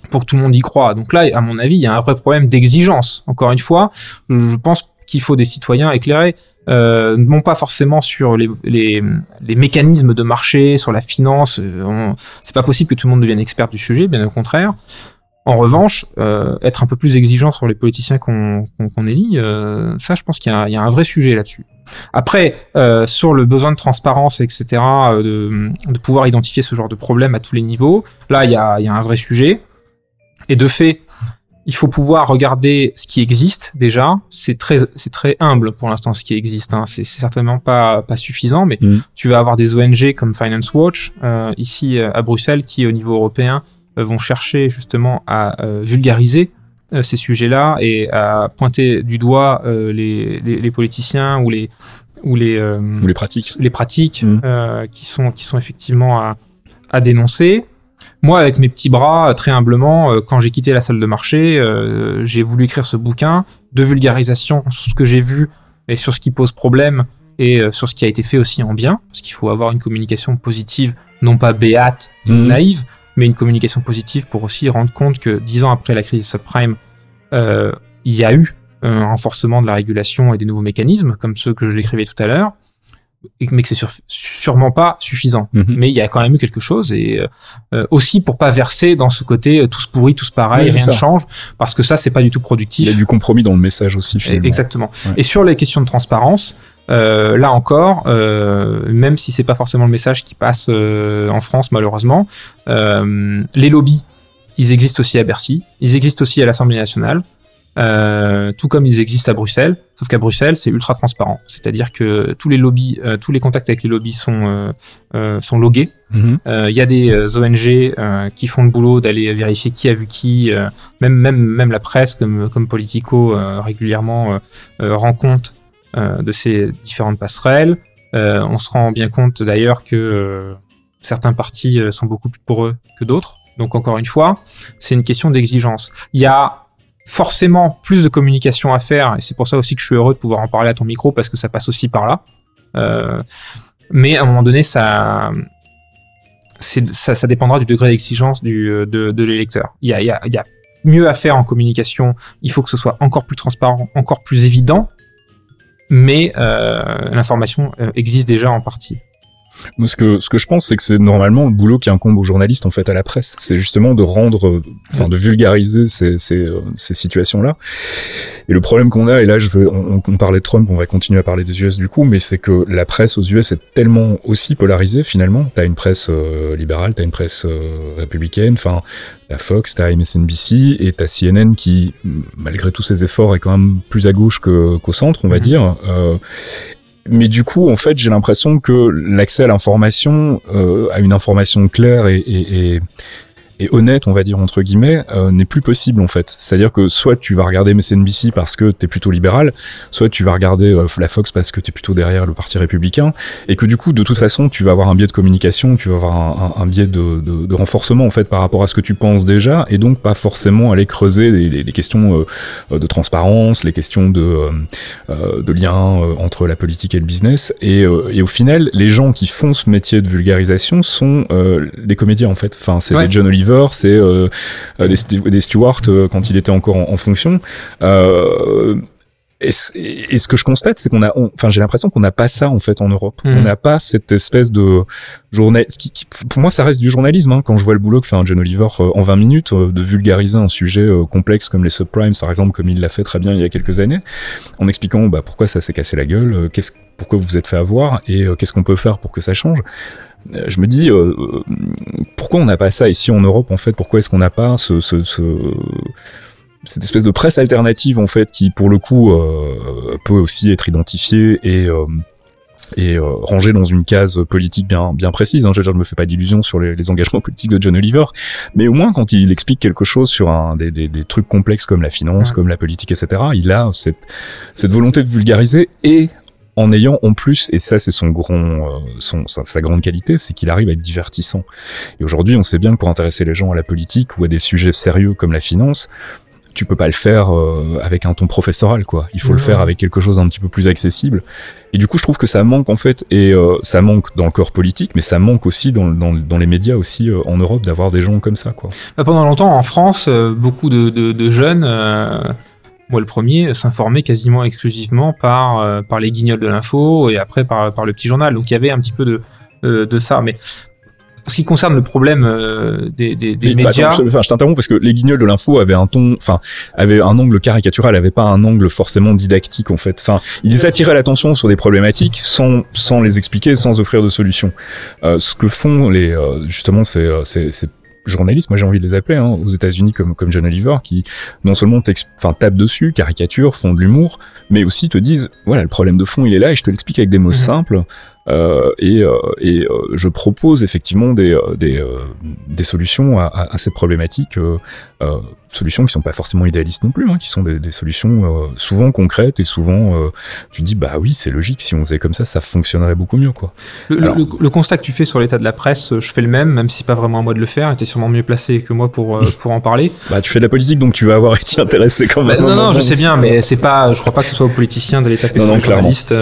pour que tout le monde y croit. Donc là, à mon avis, il y a un vrai problème d'exigence. Encore une fois, je pense qu'il faut des citoyens éclairés, euh, non pas forcément sur les, les, les mécanismes de marché, sur la finance. euh, C'est pas possible que tout le monde devienne expert du sujet, bien au contraire. En revanche, euh, être un peu plus exigeant sur les politiciens qu'on qu'on élit, euh, ça, je pense qu'il y, y a un vrai sujet là-dessus. Après, euh, sur le besoin de transparence, etc., euh, de, de pouvoir identifier ce genre de problème à tous les niveaux, là, il y a, il y a un vrai sujet. Et de fait, il faut pouvoir regarder ce qui existe déjà. C'est très, c'est très humble pour l'instant ce qui existe. Hein. C'est certainement pas pas suffisant, mais Mhm. tu vas avoir des ONG comme Finance Watch euh, ici euh, à Bruxelles qui, au niveau européen, euh, vont chercher justement à euh, vulgariser euh, ces sujets-là et à pointer du doigt euh, les, les, les politiciens ou les ou les euh, Ou les pratiques. les pratiques euh, qui sont qui sont effectivement à, à dénoncer. Moi, avec mes petits bras, très humblement, euh, quand j'ai quitté la salle de marché, euh, j'ai voulu écrire ce bouquin de vulgarisation sur ce que j'ai vu et sur ce qui pose problème et euh, sur ce qui a été fait aussi en bien, parce qu'il faut avoir une communication positive, non pas béate, Mhm. naïve, mais une communication positive pour aussi rendre compte que dix ans après la crise subprime, euh, il y a eu un renforcement de la régulation et des nouveaux mécanismes, comme ceux que je décrivais tout à l'heure, mais que c'est sûrement pas suffisant. Mhm. Mais il y a quand même eu quelque chose, et euh, aussi pour pas verser dans ce côté euh, tous pourris, tous pareils, Oui, rien ne change, parce que ça, c'est pas du tout Il productif. y a du compromis dans le message aussi, finalement. Exactement. Ouais. Et sur les questions de transparence, euh, là encore, euh, même si c'est pas forcément le message qui passe euh, en France malheureusement, euh, les lobbies, ils existent aussi à Bercy, ils existent aussi à l'Assemblée nationale, euh, tout comme ils existent à Bruxelles. Sauf qu'à Bruxelles, c'est ultra transparent, c'est-à-dire que tous les lobbies, euh, tous les contacts avec les lobbies sont euh, euh, sont logués. Mhm. Euh, Il y a des ONG euh, qui font le boulot d'aller vérifier qui a vu qui, euh, même, même, même la presse comme, comme Politico euh, régulièrement rend compte euh, de ces différentes passerelles. Euh, on se rend bien compte d'ailleurs que euh, certains partis sont beaucoup plus poreux que d'autres. Donc encore une fois, c'est une question d'exigence. Il y a forcément plus de communication à faire, et c'est pour ça aussi que je suis heureux de pouvoir en parler à ton micro, parce que ça passe aussi par là. Euh, mais à un moment donné, ça, ça, dépendra du degré d'exigence euh, de, l'électeur. Il y a mieux à faire en communication, il faut que ce soit encore plus transparent, encore plus évident, mais euh, l'information euh, existe déjà en partie. Moi, ce que, ce que je pense, c'est que c'est normalement le boulot qui incombe aux journalistes, en fait, à la presse. C'est justement de rendre, euh, enfin, de vulgariser ces, ces, euh, ces situations-là. Et le problème qu'on a, et là, je veux, on, on parlait de Trump, on va continuer à parler des US du coup, mais c'est que la presse aux US est tellement aussi polarisée, finalement. T'as une presse euh, libérale, t'as une presse euh, républicaine, enfin, t'as Fox, t'as MSNBC, et t'as CNN qui, malgré tous ses efforts, est quand même plus à gauche qu'au centre, on va Mhm. dire. Euh, mais du coup, en fait, j'ai l'impression que l'accès à l'information, euh, à une information claire et, et honnête, on va dire entre guillemets, euh, n'est plus possible en fait. C'est-à-dire que soit tu vas regarder MSNBC parce que t'es plutôt libéral, soit tu vas regarder euh, la Fox parce que t'es plutôt derrière le parti républicain, et que du coup, de toute façon, tu vas avoir un biais de communication, tu vas avoir un, un, un biais de, de, de, renforcement en fait par rapport à ce que tu penses déjà, et donc pas forcément aller creuser les, les, les questions euh, de transparence, les questions de, euh, de lien entre la politique et le business. Et, et, au final, les gens qui font ce métier de vulgarisation sont des comédiens en fait. Enfin, c'est Ouais. John Oliver, c'est euh, des, des Stewart euh, quand il était encore en, en fonction. Euh, Et, ce- et ce que je constate, c'est qu'on a, enfin, j'ai l'impression qu'on n'a pas ça en fait en Europe. Mhm. On n'a pas cette espèce de journal. Qui, qui- pour moi, ça reste du journalisme. Hein, quand je vois le boulot que fait un John Oliver euh, en 20 minutes, euh, de vulgariser un sujet euh, complexe comme les subprimes, par exemple, comme il l'a fait très bien il y a quelques années, en expliquant bah, pourquoi ça s'est cassé la gueule, qu'est-ce, pourquoi vous vous êtes fait avoir et qu'est-ce qu'on peut faire pour que ça change. Euh, Je me dis, euh, euh, pourquoi on n'a pas ça ici en Europe en fait? Pourquoi est-ce qu'on n'a pas ce, ce, ce cette espèce de presse alternative en fait qui pour le coup euh, peut aussi être identifiée et euh, et euh, rangée dans une case politique bien bien précise. Hein? Je veux dire, je me fais pas d'illusions sur les, les engagements politiques de John Oliver, mais au moins quand il explique quelque chose sur un des, des, des trucs complexes comme la finance, Ouais. comme la politique, etc. Il a cette cette volonté de vulgariser et en ayant en plus, et ça c'est son grand, euh, son, sa, sa grande qualité, c'est qu'il arrive à être divertissant. Et aujourd'hui, on sait bien que pour intéresser les gens à la politique ou à des sujets sérieux comme la finance, tu peux pas le faire euh, avec un ton professoral, quoi. Il faut le faire avec quelque chose d'un petit peu plus accessible. Et du coup, je trouve que ça manque en fait, et euh, ça manque dans le corps politique, mais ça manque aussi dans, dans, dans les médias aussi euh, en Europe d'avoir des gens comme ça, quoi. Bah, pendant longtemps, en France, euh, beaucoup de, de, de jeunes, euh, moi le premier, s'informaient quasiment exclusivement par, euh, par les guignols de l'info et après par, par le petit journal. Donc il y avait un petit peu de, euh, de ça. Mais en ce qui concerne le problème euh, des, des, des Mais, bah, médias, attends, je, enfin, je t'interromps parce que les guignols de l'info avaient un ton, enfin, avaient un angle caricatural, avaient pas un angle forcément didactique en fait. Enfin, ils attiraient l'attention sur des problématiques sans sans les expliquer, sans offrir de solutions. Euh, ce que font les euh, justement ces euh, ces, ces journalistes, moi j'ai envie de les appeler, hein, aux États-Unis comme comme John Oliver, qui non seulement tapent dessus, caricaturent, font de l'humour, mais aussi te disent voilà le problème de fond il est là et je te l'explique avec des mots Mhm. simples. Euh, et euh, et euh, je propose effectivement des euh, des, euh, des solutions à, à, à cette problématique, euh, euh, solutions qui sont pas forcément idéalistes non plus, hein, qui sont des, des solutions euh, souvent concrètes et souvent euh, tu dis bah oui c'est logique si on faisait comme ça ça fonctionnerait beaucoup mieux quoi. le, le- alors- le- le constat que tu fais sur l'état de la presse, euh, je fais le même, même si pas vraiment à moi de le faire. Tu es sûrement mieux placé que moi pour, euh, pour en parler. Bah tu fais de la politique donc tu vas avoir été intéressé quand Bah, même. non, non, je sais bien, mais c'est pas. Je crois pas que ce soit aux politiciens d'aller taper Non, sur non, les journalistes.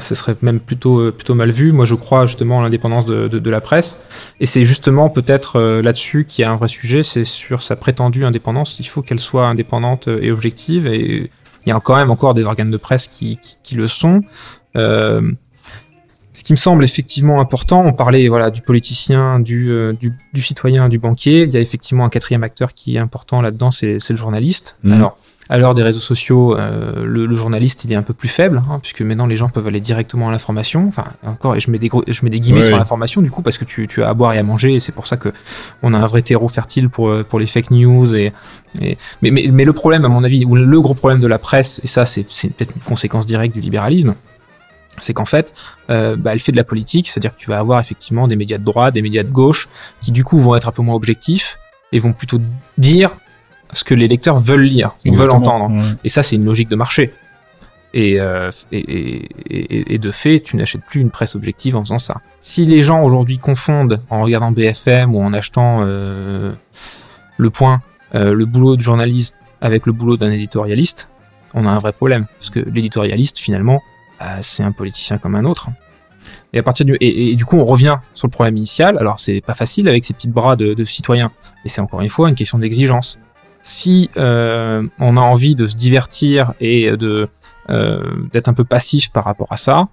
ce serait même plutôt plutôt mal vu. Moi, je crois justement à l'indépendance de, de, de la presse, et c'est justement peut-être là-dessus qu'il y a un vrai sujet. C'est sur sa prétendue indépendance. Il faut qu'elle soit indépendante et objective, et il y a quand même encore des organes de presse qui qui, qui le sont. Euh, ce qui me semble effectivement important, on parlait voilà du politicien, du, euh, du, du citoyen, du banquier. Il y a effectivement un quatrième acteur qui est important là-dedans, c'est le journaliste. Mhm. Alors, à l'heure des réseaux sociaux, euh, le, le journaliste il est un peu plus faible, hein, puisque maintenant les gens peuvent aller directement à l'information. Enfin, encore, et je mets des, gros, je mets des guillemets Ouais, sur l'information du coup, parce que tu, tu as à boire et à manger, et c'est pour ça que on a un vrai terreau fertile pour, euh, pour les fake news. Et, et mais, mais, mais le problème, à mon avis, ou le gros problème de la presse, et ça c'est c'est peut-être une conséquence directe du libéralisme, c'est qu'en fait, euh, bah, elle fait de la politique, c'est-à-dire que tu vas avoir effectivement des médias de droite, des médias de gauche, qui du coup vont être un peu moins objectifs et vont plutôt dire ce que les lecteurs veulent lire ou veulent Exactement. entendre. Et ça, c'est une logique de marché. Et, euh, et, et, et- de fait, tu n'achètes plus une presse objective en faisant ça. Si les gens aujourd'hui confondent en regardant BFM ou en achetant euh, Le Point, euh, le boulot de journaliste avec le boulot d'un éditorialiste, on a un vrai problème. Parce que l'éditorialiste, finalement, euh, c'est un politicien comme un autre. Et à partir du et, et du coup, on revient sur le problème initial. Alors, c'est pas facile avec ces petites bras de, de citoyens, et c'est encore une fois une question d'exigence. Si euh, on a envie de se divertir et de euh, d'être un peu passif par rapport à ça,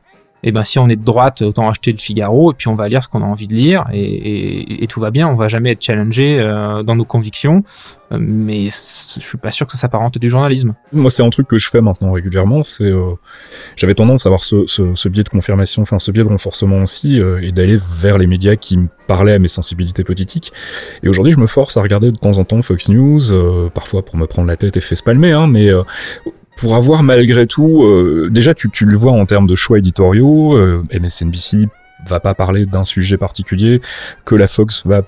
et ben si on est de droite, autant acheter le Figaro et puis on va lire ce qu'on a envie de lire et, et- et tout va bien. On va jamais être challengé euh, dans nos convictions, Euh, mais je suis pas sûr que ça s'apparente du journalisme. Moi, c'est un truc que je fais maintenant régulièrement. C'est, euh, j'avais tendance à avoir ce, ce, ce biais de confirmation, enfin ce biais de renforcement aussi, euh, et d'aller vers les médias qui me parlaient à mes sensibilités politiques. Et aujourd'hui, je me force à regarder de temps en temps Fox News, euh, parfois pour me prendre la tête et fait spalmer, hein, mais pour avoir malgré tout, euh, déjà tu, le vois en termes de choix éditoriaux, euh, MSNBC va pas parler d'un sujet particulier que la Fox va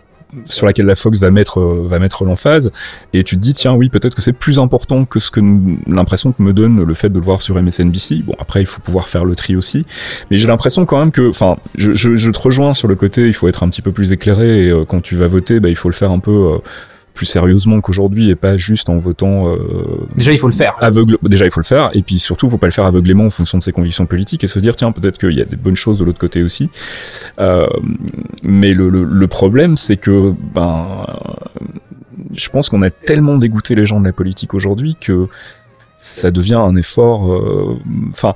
sur laquelle la Fox va mettre euh, va mettre l'emphase. Et tu te dis tiens oui peut-être que c'est plus important que ce que l'impression que me donne le fait de le voir sur MSNBC bon après il faut pouvoir faire le tri aussi. Mais j'ai l'impression quand même que enfin je te rejoins sur le côté il faut être un petit peu plus éclairé et euh, quand tu vas voter bah, il faut le faire un peu euh, plus sérieusement qu'aujourd'hui et pas juste en votant euh, Déjà, il faut le faire. aveugle déjà il faut le faire et puis surtout faut pas le faire aveuglément en fonction de ses convictions politiques et se dire tiens peut-être qu'il y a des bonnes choses de l'autre côté aussi euh, mais le, le, le problème c'est que ben je pense qu'on a tellement dégoûté les gens de la politique aujourd'hui que ça devient un effort. euh, Enfin,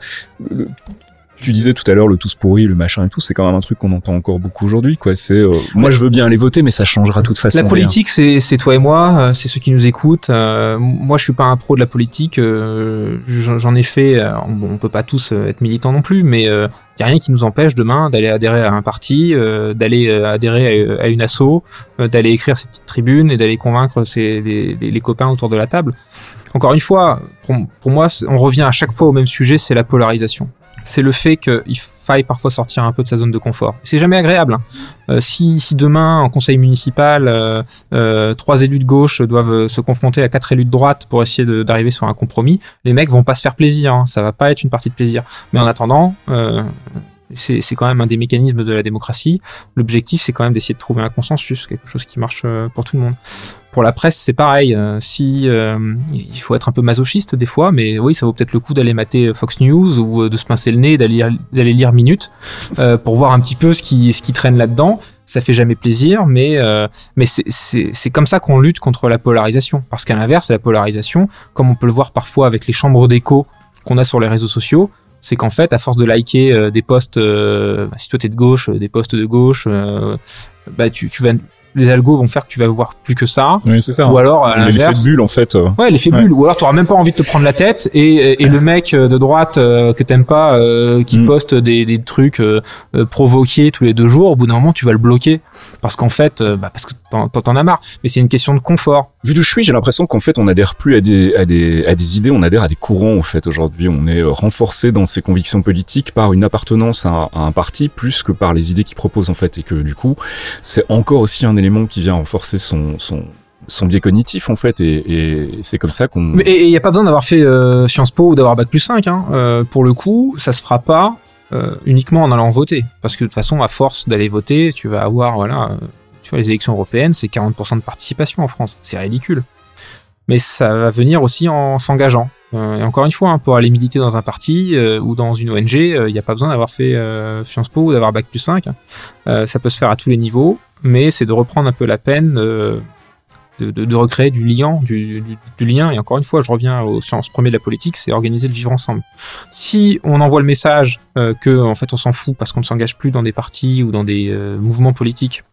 tu disais tout à l'heure le tous pourri, le machin et tout, c'est quand même un truc qu'on entend encore beaucoup aujourd'hui. Quoi, c'est euh, moi je veux bien aller voter, mais ça changera de toute façon. La politique, c'est c'est toi et moi, euh, c'est ceux qui nous écoutent. Euh, moi, je suis pas un pro de la politique. euh, J'en ai fait. euh, bon, on peut pas tous euh, être militants non plus, mais il y a rien qui nous empêche demain d'aller adhérer à un parti, euh, d'aller euh, adhérer à, à une asso, euh, d'aller écrire ses petites tribunes et d'aller convaincre ses, les, les- les copains autour de la table. Encore une fois, pour, pour moi, on revient à chaque fois au même sujet, c'est la polarisation. C'est le fait qu'il faille parfois sortir un peu de sa zone de confort. C'est jamais agréable. hein. Euh, si, si demain, en conseil municipal, euh, euh, trois élus de gauche doivent euh, se confronter à quatre élus de droite pour essayer d'arriver sur un compromis, les mecs vont pas se faire plaisir. hein. Ça va pas être une partie de plaisir. Mais en attendant, euh, c'est quand même un des mécanismes de la démocratie. L'objectif, c'est quand même d'essayer de trouver un consensus, quelque chose qui marche pour tout le monde. Pour la presse, c'est pareil. euh, si euh, il faut être un peu masochiste des fois, mais oui, ça vaut peut-être le coup d'aller mater Fox News ou euh, de se pincer le nez, d'aller lire- Minute euh, pour voir un petit peu ce qui ce qui traîne là-dedans. Ça fait jamais plaisir, mais euh, mais c'est- comme ça qu'on lutte contre la polarisation. Parce qu'à l'inverse, la polarisation, comme on peut le voir parfois avec les chambres d'écho qu'on a sur les réseaux sociaux, c'est qu'en fait, à force de liker euh, des posts, euh, bah, si toi t'es de gauche, euh, des posts de gauche, euh, bah tu, tu vas, les algos vont faire que tu vas voir plus que ça. Oui, c'est ça. Ou alors, à L'effet l'inverse, de bulle en fait. euh. Ouais, l'effet Ouais. bulle. Ou alors, tu même pas envie de te prendre la tête et, et le mec euh, de droite euh, que t'aimes pas, euh, qui Mm. poste des, des trucs euh, euh, provoqués tous les deux jours, au bout d'un moment, tu vas le bloquer parce qu'en fait, bah, parce que t'en t'en as marre. Mais c'est une question de confort. Vu d'où je suis, j'ai l'impression qu'en fait, on adhère plus à des, à des, à des idées, on adhère à des courants, en fait, aujourd'hui. On est renforcé dans ses convictions politiques par une appartenance à, à un parti plus que par les idées qu'il propose, en fait. Et que, du coup, c'est encore aussi un élément qui vient renforcer son, son, biais cognitif, en fait. Et, c'est comme ça qu'on... Et il n'y a pas besoin d'avoir fait euh, Sciences Po ou d'avoir Bac plus 5. Hein. Euh, pour le coup, ça se fera pas euh, uniquement en allant voter. Parce que de toute façon, à force d'aller voter, tu vas avoir, voilà, tu vois, les élections européennes, c'est 40% de participation en France. C'est ridicule. Mais ça va venir aussi en s'engageant. Euh, et encore une fois, hein, pour aller militer dans un parti euh, ou dans une ONG, euh, il n'y a pas besoin d'avoir fait euh, Sciences Po ou d'avoir Bac plus 5. hein. Euh, ça peut se faire à tous les niveaux, mais c'est de reprendre un peu la peine euh, de, recréer du lien, du, lien. Et encore une fois, je reviens au sens premier de la politique, c'est organiser le vivre ensemble. Si on envoie le message euh, que en fait on s'en fout parce qu'on ne s'engage plus dans des partis ou dans des euh, mouvements politiques,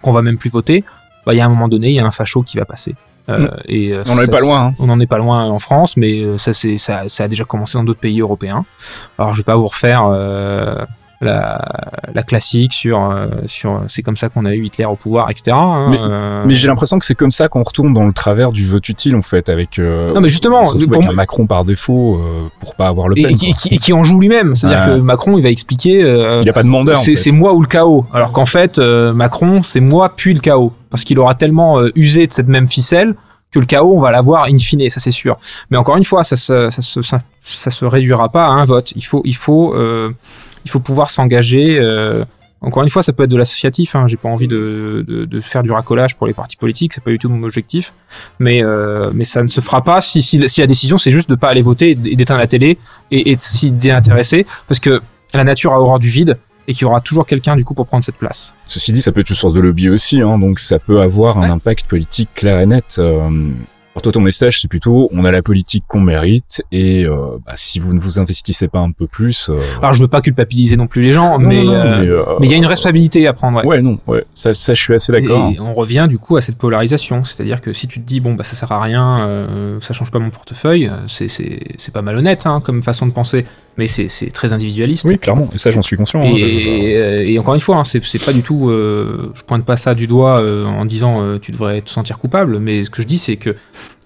qu'on va même plus voter, bah, il y a un moment donné, il y a un facho qui va passer. Euh, et, euh, On en est pas loin, hein. On n'en est pas loin en France, mais euh, ça, c'est, ça, ça a déjà commencé dans d'autres pays européens. Alors, je vais pas vous refaire euh, la, la classique sur, euh, sur c'est comme ça qu'on a eu Hitler au pouvoir, etc. hein, Mais- euh, Mais j'ai l'impression que c'est comme ça qu'on retourne dans le travers du vote utile, en fait, avec... euh, Non, mais justement, on avec moi- un Macron par défaut euh, pour pas avoir le pen. et qui, et qui en joue lui-même. C'est-à-dire que Macron, il va expliquer. euh, Il a pas de mandat, en c'est fait. c'est moi ou le chaos. Alors qu'en fait, euh, Macron, c'est moi puis le chaos. Parce qu'il aura tellement euh, usé de cette même ficelle que le chaos, on va l'avoir in fine, ça c'est sûr. Mais encore une fois, ça se, ça, se, ça, ça se réduira pas à un vote. Il faut, il faut, euh, il faut pouvoir s'engager. euh, encore une fois, ça peut être de l'associatif. Hein. J'ai pas envie de, de, de faire du racolage pour les partis politiques. C'est pas du tout mon objectif. Mais, euh, mais ça ne se fera pas si, si, si la décision c'est juste de pas aller voter et d'éteindre la télé et, et de s'y déintéresser, parce que la nature a horreur du vide et qu'il y aura toujours quelqu'un du coup pour prendre cette place. Ceci dit, ça peut être une source de lobby aussi, hein, donc ça peut avoir Ouais. un impact politique clair et net. Euh, pour toi, ton message, c'est plutôt on a la politique qu'on mérite, et euh, bah, si vous ne vous investissez pas un peu plus... euh, Alors je veux pas culpabiliser non plus les gens, non, mais euh, mais, il y a une responsabilité à prendre. Ouais. Ouais, non, ouais, ça, ça je suis assez d'accord. Et on revient du coup à cette polarisation, c'est-à-dire que si tu te dis bon bah ça sert à rien, euh, ça change pas mon portefeuille, c'est c'est c'est pas malhonnête hein, comme façon de penser, mais c'est très individualiste. Oui, clairement, et ça j'en suis conscient. hein, Et, euh, et encore une fois, hein, c'est pas du tout. euh, je pointe pas ça du doigt euh, en disant euh, tu devrais te sentir coupable, mais ce que je dis c'est que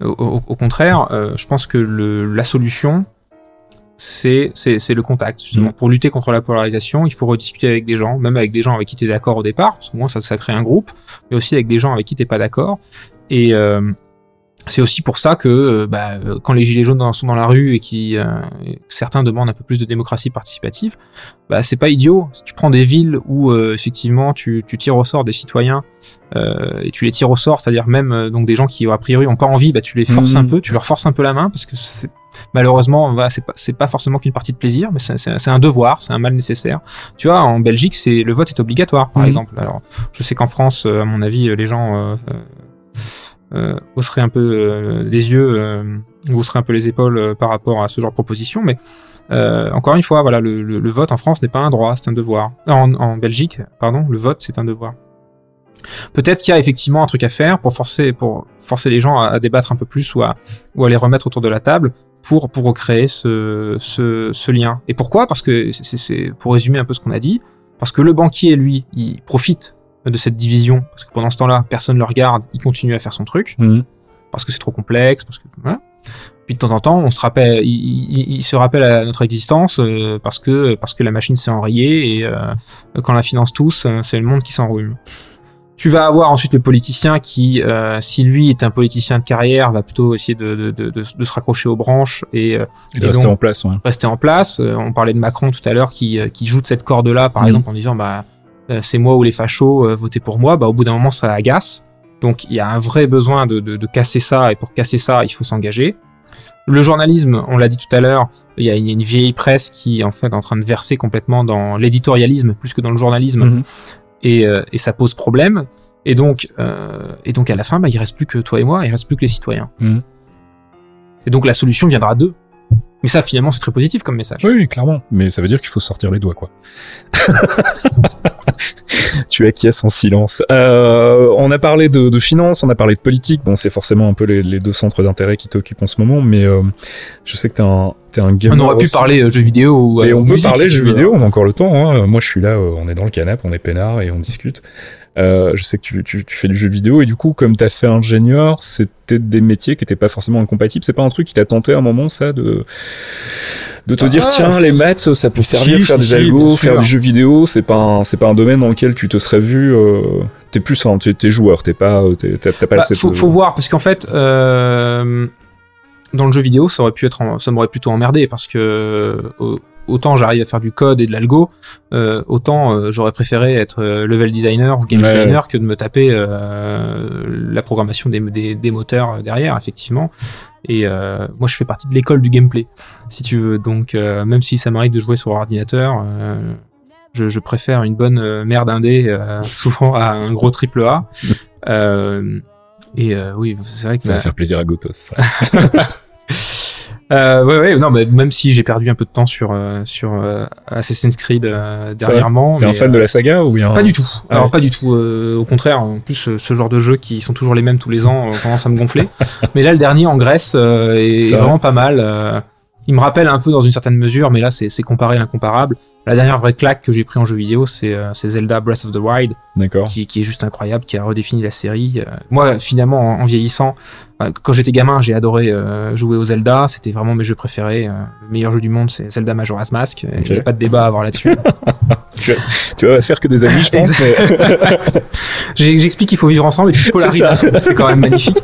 au, contraire, je pense que le, la solution c'est le contact. Justement, Mm. pour lutter contre la polarisation, il faut rediscuter avec des gens, même avec des gens avec qui tu es d'accord au départ, parce que moins ça, ça crée un groupe, mais aussi avec des gens avec qui t'es pas d'accord. Et c'est aussi pour ça que euh, bah, euh, quand les gilets jaunes sont dans la rue et qui euh, et que certains demandent un peu plus de démocratie participative, bah c'est pas idiot. Si tu prends des villes où euh, effectivement tu, tu tires au sort des citoyens euh, et tu les tires au sort, c'est-à-dire même donc des gens qui a priori ont pas envie, bah tu les forces un peu, tu leur forces un peu la main parce que c'est malheureusement voilà, c'est pas c'est pas forcément qu'une partie de plaisir, mais c'est c'est- c'est un devoir, c'est un mal nécessaire. Tu vois, en Belgique, c'est le vote est obligatoire par Mhm. exemple. Alors je sais qu'en France, à mon avis, les gens euh, hausserait un peu euh, les yeux, euh, hausserait un peu les épaules euh, par rapport à ce genre de proposition. Mais euh, encore une fois, voilà, le, le- le vote en France n'est pas un droit, c'est un devoir. En, en Belgique, pardon, le vote c'est un devoir. Peut-être qu'il y a effectivement un truc à faire pour forcer, pour forcer les gens à, à débattre un peu plus ou à, ou à les remettre autour de la table pour, pour recréer ce, ce, ce lien. Et pourquoi? Parce que, c'est pour résumer un peu ce qu'on a dit, parce que le banquier, lui, il profite de cette division, parce que pendant ce temps-là, personne ne le regarde, il continue à faire son truc, Mhm. parce que c'est trop complexe, parce que voilà. Puis de temps en temps, on se rappelle, il, il- il se rappelle à notre existence euh, parce que parce que la machine s'est enrayée et euh, quand la finance tous, euh, c'est le monde qui s'enrhume. Tu vas avoir ensuite le politicien qui, euh, si lui est un politicien de carrière, va plutôt essayer de, de, de, de- de se raccrocher aux branches et Et restait donc- en place, ouais. rester en place. On parlait de Macron tout à l'heure qui, qui joue de cette corde-là, par Mhm. exemple, en disant bah c'est moi ou les fachos, euh, votez pour moi. Bah au bout d'un moment, ça agace. Donc il y a un vrai besoin de, de, de casser ça, et pour casser ça, il faut s'engager. Le journalisme, on l'a dit tout à l'heure, il y, a, il y a une vieille presse qui en fait est en train de verser complètement dans l'éditorialisme plus que dans le journalisme, Mhm. et, euh, et ça pose problème. Et donc, euh, et donc à la fin, bah, il reste plus que toi et moi, il reste plus que les citoyens. Mhm. Et donc la solution viendra d'eux. Mais ça, finalement, c'est très positif comme message. Oui, oui, clairement. Mais ça veut dire qu'il faut sortir les doigts, quoi. tu acquiesces en silence. Euh, on a parlé de, de finances, on a parlé de politique. Bon, c'est forcément un peu les, les deux centres d'intérêt qui t'occupent en ce moment, mais euh, je sais que t'es un, t'es un gamer On aurait pu aussi. parler euh, jeux vidéo ou Et euh, on peut parler si jeux vidéo, on a encore le temps. Hein. Moi, je suis là, euh, on est dans le canapé, on est peinard et on discute. Euh, je sais que tu, tu, tu fais du jeu vidéo et du coup, comme t'as fait ingénieur, c'était des métiers qui étaient pas forcément incompatibles. C'est pas un truc qui t'a tenté à un moment, ça, de de te Ah. dire tiens, les maths, ça peut servir, Si, faire si, des algos, faire du jeu vidéo. C'est pas un, pas un domaine dans lequel tu te serais vu. Euh, t'es plus un, t'es, joueur, t'es pas, euh, t'as, pas Bah, cette. faut, faut voir parce qu'en fait, euh, dans le jeu vidéo, ça aurait pu être, en- ça m'aurait plutôt emmerdé parce que autant j'arrive à faire du code et de l'algo, euh, autant euh, j'aurais préféré être euh, level designer ou game Ouais, designer que de me taper la programmation des, des, des moteurs derrière, effectivement. Et moi, je fais partie de l'école du gameplay, si tu veux. Donc, même si ça m'arrive de jouer sur ordinateur, je, je préfère une bonne merde indé souvent à un gros triple A. Et oui, c'est vrai que Ça va bah, faire plaisir à Gotos. euh, ouais, ouais, non, mais même si j'ai perdu un peu de temps sur euh, sur euh, Assassin's Creed euh, dernièrement, T'es un fan de la saga ou bien pas du tout. Alors Ouais. pas du tout. euh, au contraire, en plus euh, ce genre de jeux qui sont toujours les mêmes tous les ans euh, commence à me gonfler. mais là, le dernier en Grèce euh, est, est vrai. vraiment pas mal. euh, il me rappelle un peu dans une certaine mesure, mais là c'est comparé à l'incomparable. La dernière vraie claque que j'ai pris en jeu vidéo, c'est euh, Zelda Breath of the Wild, D'accord. qui, qui est juste incroyable, qui a redéfini la série. Euh, moi, finalement, en, en vieillissant, euh, quand j'étais gamin, j'ai adoré euh, jouer au Zelda. C'était vraiment mes jeux préférés. Euh, le meilleur jeu du monde, c'est Zelda Majora's Mask. Il n'y a pas de débat à avoir là-dessus. Tu vas faire que des amis, je pense. mais... J'explique qu'il faut vivre ensemble et puis je polarise. C'est quand même magnifique.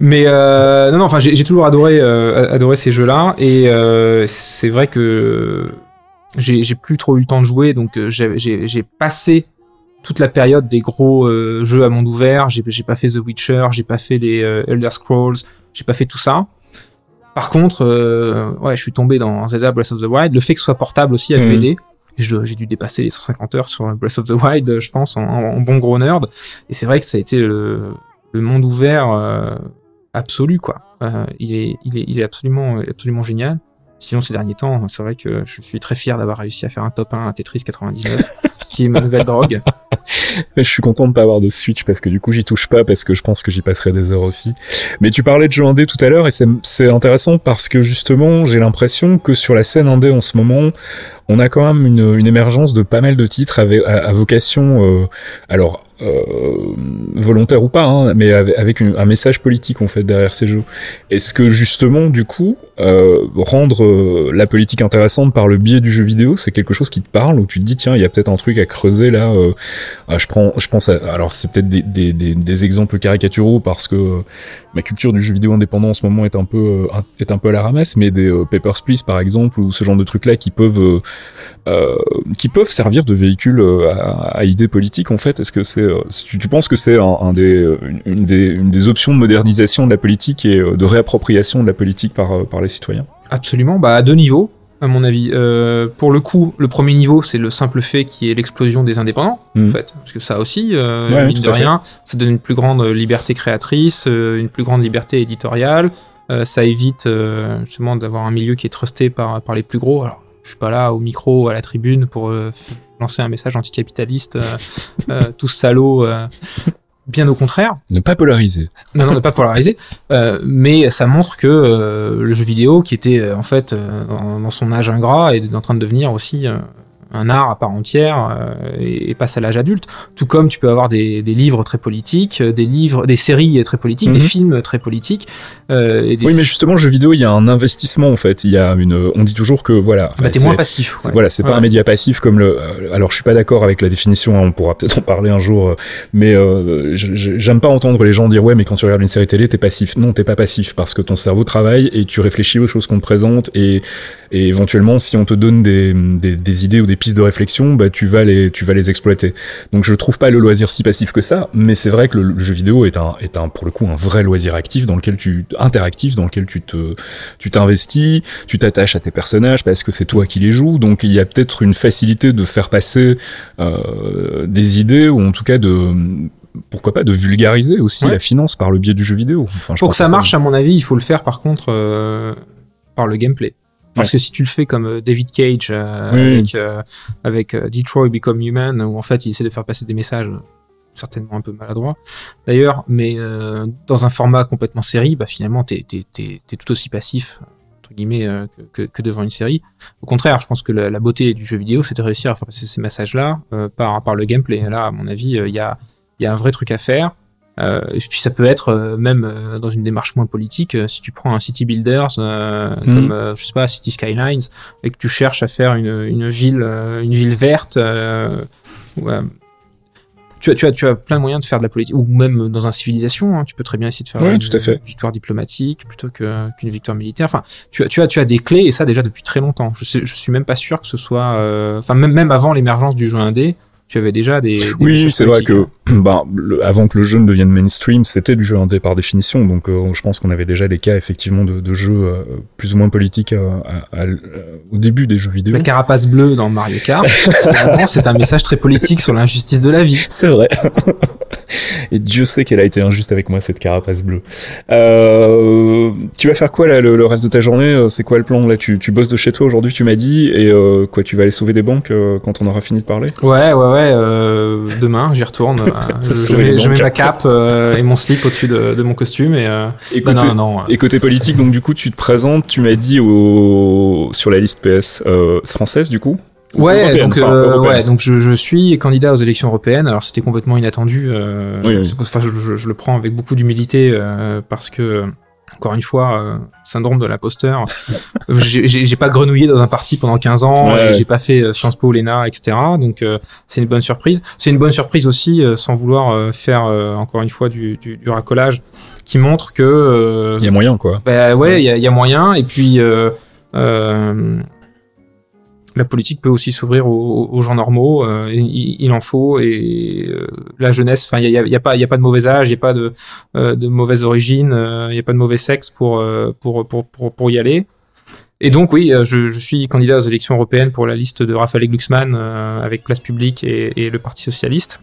Mais euh, non, non, enfin, j'ai toujours adoré, euh, adoré ces jeux-là et euh, c'est vrai que j'ai plus trop eu le temps de jouer, donc euh, j'ai passé toute la période des gros euh, jeux à monde ouvert. J'ai pas fait The Witcher, j'ai pas fait les euh, Elder Scrolls, j'ai pas fait tout ça. Par contre, euh, ouais, je suis tombé dans Zelda Breath of the Wild. Le fait que ce soit portable aussi a Mhm. dû dois- J'ai dû dépasser les 150 heures sur Breath of the Wild, je pense, en, en bon gros nerd. Et c'est vrai que ça a été le, le monde ouvert absolu, quoi. Il, est, il, est, il est absolument, absolument génial. Sinon, ces derniers temps, c'est vrai que je suis très fier d'avoir réussi à faire un top 1 à Tetris 99, qui est ma nouvelle drogue. Je suis content de pas avoir de Switch parce que du coup j'y touche pas parce que je pense que j'y passerai des heures aussi. Mais tu parlais de jeux indé tout à l'heure et c'est- intéressant parce que justement j'ai l'impression que sur la scène indé en ce moment on a quand même une, une émergence de pas mal de titres avec, à, vocation euh, alors euh, volontaire ou pas hein, mais avec, un message politique en fait derrière ces jeux. Est-ce que justement du coup euh, rendre euh, la politique intéressante par le biais du jeu vidéo c'est quelque chose qui te parle ou tu te dis tiens il y a peut-être un truc à creuser là euh, ah, je prends, je pense à, alors c'est peut-être des, des, des, des exemples caricaturaux parce que euh, ma culture du jeu vidéo indépendant en ce moment est un peu, euh, est un peu à la ramasse, mais des Papers, Please par exemple ou ce genre de trucs là qui peuvent, qui peuvent servir de véhicule à, à idées politiques en fait. Est-ce que c'est, tu, tu penses que c'est un, un des, une, une des, une des options de modernisation de la politique et de réappropriation de la politique par, par les citoyens Absolument, bah à deux niveaux. à mon avis. Euh, pour le coup, le premier niveau, c'est le simple fait qu'il y ait l'explosion des indépendants, en Mhm. fait. Parce que ça aussi, euh, Ouais, mine tout de fait. rien, ça donne une plus grande liberté créatrice, euh, une plus grande liberté éditoriale. Euh, ça évite euh, justement d'avoir un milieu qui est trusté par, par les plus gros. Alors, je suis pas là au micro, à la tribune, pour euh, lancer un message anticapitaliste, euh, euh, salauds. euh, bien au contraire. Ne pas polariser. Non, non, ne pas polariser. Euh, mais ça montre que euh, le jeu vidéo, qui était euh, en fait euh, dans, dans son âge ingrat, est en train de devenir aussi euh, un art à part entière euh, et, et passe à l'âge adulte. Tout comme tu peux avoir des, des livres très politiques, euh, des livres, des séries très politiques, des Mhm. films très politiques. euh, et des... Oui, mais justement, le jeu vidéo, il y a un investissement en fait. Il y a une. On dit toujours que voilà. bah, t'es moins passif. ouais. Voilà, c'est pas Ouais. un média passif comme le. euh, Alors, je suis pas d'accord avec la définition. hein, on pourra peut-être en parler un jour. Mais euh, j'aime pas entendre les gens dire ouais, mais quand tu regardes une série télé, t'es passif. Non, t'es pas passif parce que ton cerveau travaille et tu réfléchis aux choses qu'on te présente et, et éventuellement, si on te donne des, des, des idées ou des pistes de réflexion, bah tu vas les tu vas les exploiter. Donc, je trouve pas le loisir si passif que ça. Mais c'est vrai que le, le jeu vidéo est un est un pour le coup un vrai loisir actif dans lequel tu interactif dans lequel tu te tu t'investis, tu t'attaches à tes personnages parce que c'est toi qui les joues, donc il y a peut-être une facilité de faire passer euh, des idées ou en tout cas de pourquoi pas de vulgariser aussi Ouais. la finance par le biais du jeu vidéo. Enfin, je Pour que pense ça marche, à mon avis, il faut le faire par contre euh, par le gameplay. Parce Ouais. que si tu le fais comme euh, David Cage euh, Oui, avec, euh, avec Detroit Become Human, où en fait il essaie de faire passer des messages certainement un peu maladroits d'ailleurs, mais dans un format complètement série, bah finalement t'es t'es tout aussi passif entre guillemets que, que- que devant une série. Au contraire, je pense que la, la beauté du jeu vidéo, c'est de réussir à faire passer ces messages-là par, par le gameplay. Là, à mon avis, il y, a, il y a un vrai truc à faire. Euh, et puis ça peut être euh, même euh, dans une démarche moins politique, si tu prends un city builders Mhm. comme je sais pas City Skylines et que tu cherches à faire une, une ville une ville verte, tu as tu as tu as plein de moyens de faire de la politique ou même dans un civilisation, hein, tu peux très bien essayer de faire une, tout à fait. une victoire diplomatique plutôt que- qu'une victoire militaire. Enfin, tu as tu as tu as des clés et ça déjà depuis très longtemps. Je sais, je suis même pas sûr que ce soit enfin même même avant l'émergence du jeu indé, tu avais déjà des, des Oui, c'est vrai que bah, le- avant que le jeu ne devienne mainstream, c'était du jeu indé par définition. Donc, euh, je pense qu'on avait déjà des cas effectivement de, de jeux euh, plus ou moins politiques euh, à- à- à- au début des jeux vidéo. La carapace bleue dans Mario Kart, c'est un message très politique sur l'injustice de la vie. C'est vrai. Et Dieu sait qu'elle a été injuste avec moi, cette carapace bleue. Euh, tu vas faire quoi là, le, le reste de ta journée? Euh, C'est quoi le plan là? Tu, tu bosses de chez toi aujourd'hui, tu m'as dit, et euh, quoi, tu vas aller sauver des banques euh, quand on aura fini de parler? Ouais, ouais, ouais. demain, j'y retourne. je, mets, je mets ma cape et mon slip au-dessus de, de mon costume et. côté, non, non. et côté politique, donc du coup, tu te présentes, tu m'as dit au, sur la liste PS française du coup? Ou Ouais, européenne, donc, euh, ouais, donc je, je suis candidat aux élections européennes. Alors c'était complètement inattendu. euh, Oui, oui. c'est pour- Enfin, je, je- je le prends avec beaucoup d'humilité euh, parce que, encore une fois, euh, syndrome de l'imposteur. j'ai pas grenouillé dans un parti pendant 15 ans, Ouais. j'ai pas fait euh, Sciences Po, l'ENA, etc. Donc euh, c'est une bonne surprise. C'est une bonne surprise aussi, euh, sans vouloir euh, faire euh, encore une fois du, du, du racolage, qui montre que Il y a moyen quoi. bah ouais, il y, a- y a moyen. Et puis, euh, euh, la politique peut aussi s'ouvrir aux, aux gens normaux. euh, il, il en faut. Et euh, la jeunesse, enfin, il n'y a, y a pas, il y a pas de mauvais âge, il n'y a pas de, euh, de mauvaise origine, euh, il n'y a pas de mauvais sexe pour, pour, pour, pour, pour y aller. Et donc oui, je, je suis candidat aux élections européennes pour la liste de Raphaël Glucksmann avec Place Publique et, et le Parti Socialiste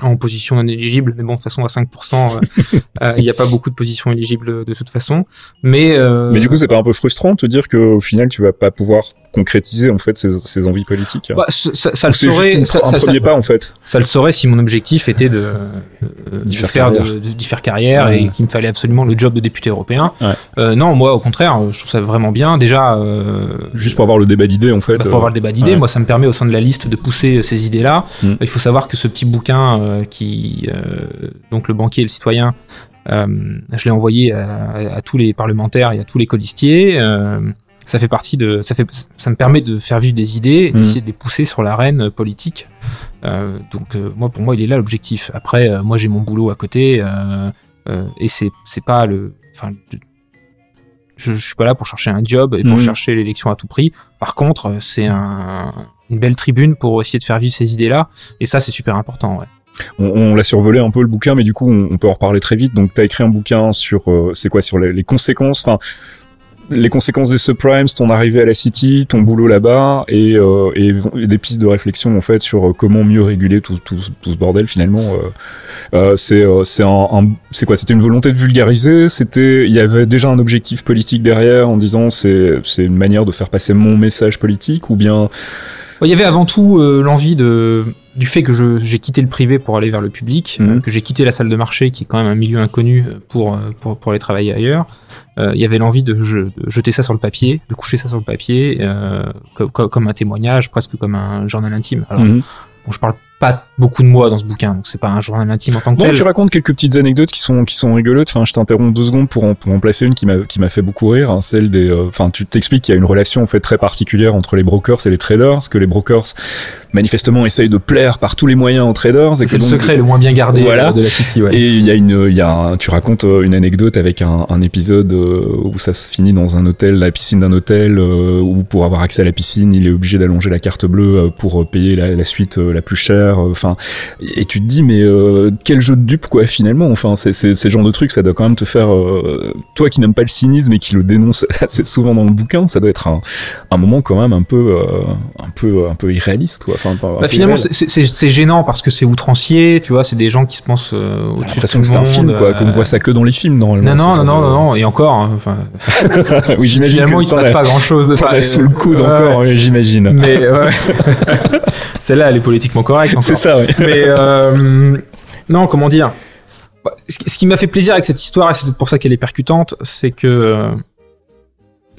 en position non éligible, mais bon, de toute façon à 5%, euh, euh, il n'y a pas beaucoup de positions éligibles de toute façon. Mais, euh, Mais du coup, c'est pas un peu frustrant de te dire qu'au final, tu vas pas pouvoir concrétiser en fait ces, ces envies politiques bah, ça, ça- ça le saurait, une- ça, un ça- premier ça- pas en fait. ça le saurait si mon objectif était de, euh, de faire faire, de- carrière. de- d'y faire carrière Ouais. et qu'il me fallait absolument le job de député européen. Ouais. Euh, non, moi au contraire, je trouve ça vraiment bien. Déjà, euh, Juste pour avoir le débat d'idées en fait. Bah, pour euh, avoir le débat d'idées. ouais. Moi, ça me permet au sein de la liste de pousser ces idées-là. Mm. Il faut savoir que ce petit bouquin, euh, qui, euh, donc le banquier et le citoyen, euh, je l'ai envoyé à, à tous les parlementaires et à tous les colistiers. Euh, ça fait partie de, ça fait, ça me permet de faire vivre des idées, et Mm. d'essayer de les pousser sur l'arène politique. Euh, donc euh, moi, pour moi, il est là l'objectif. Après, euh, moi, j'ai mon boulot à côté, euh, euh, et c'est, c'est pas le, enfin, je, je suis pas là pour chercher un job et pour Mhm. chercher l'élection à tout prix. Par contre, euh, c'est un, une belle tribune pour essayer de faire vivre ces idées-là. Et ça, c'est super important. Ouais. On, on l'a survolé un peu le bouquin, mais du coup, on, on peut en reparler très vite. Donc, t'as écrit un bouquin sur, euh, c'est quoi, sur les, les conséquences? Enfin, les conséquences des subprimes, ton arrivée à la City, ton boulot là-bas, et, euh, et, des pistes de réflexion en fait sur euh, comment mieux réguler tout, tout, tout ce bordel finalement. Euh, euh, c'est euh, c'est un, un- quoi? C'était une volonté de vulgariser? C'était il y avait déjà un objectif politique derrière en disant c'est c'est une manière de faire passer mon message politique ou bien Il y avait avant tout l'envie de du fait que j'ai quitté le privé pour aller vers le public, Mhm. euh, que j'ai quitté la salle de marché, qui est quand même un milieu inconnu euh, pour euh, pour, pour aller travailler ailleurs. Euh, Il y avait l'envie de, je- de jeter ça sur le papier, de coucher ça sur le papier, euh, co- co- comme un témoignage, presque comme un journal intime. Alors, Mhm. bon, je parle pas beaucoup de moi dans ce bouquin, donc c'est pas un journal intime en tant que Bon, tel. tu racontes quelques petites anecdotes qui sont qui sont rigolotes. Enfin, je t'interromps deux secondes pour en, pour en placer une qui m'a qui m'a fait beaucoup rire. hein, celle des. euh, Enfin, tu t'expliques qu'il y a une relation en fait très particulière entre les brokers et les traders, que les brokers manifestement essayent de plaire par tous les moyens aux traders. C'est le donc- secret le moins bien gardé Voilà. euh, de la City. Ouais. Et il y a une, il y a un- tu racontes euh, une anecdote avec un, un épisode euh, où ça se finit dans un hôtel, la piscine d'un hôtel, où pour avoir accès à la piscine, il est obligé d'allonger la carte bleue pour payer la, la suite la plus chère. Enfin, et tu te dis mais euh, quel jeu de dupe quoi finalement. Enfin, c'est le genre de truc, ça doit quand même te faire, euh, toi qui n'aimes pas le cynisme et qui le dénonce assez souvent dans le bouquin, ça doit être un, un moment quand même un peu, euh, un peu, un peu irréaliste quoi. Enfin, Bah, finalement, c'est- gênant parce que c'est outrancier, tu vois, c'est des gens qui se pensent euh, J'ai au-dessus de l'impression que c'est un film quoi, qu'on euh, voit ça que dans les films normalement. Non, non, non, non, non, et encore, hein, enfin, oui, j'imagine finalement, il se passe as- pas grand chose. t'en as sous le coude encore, j'imagine. Mais, ouais. Celle-là, elle est politiquement correcte. C'est ça, oui. Mais, euh, non, comment dire? Bah, Ce qui- m'a fait plaisir avec cette histoire, et c'est peut-être pour ça qu'elle est percutante, c'est que, euh,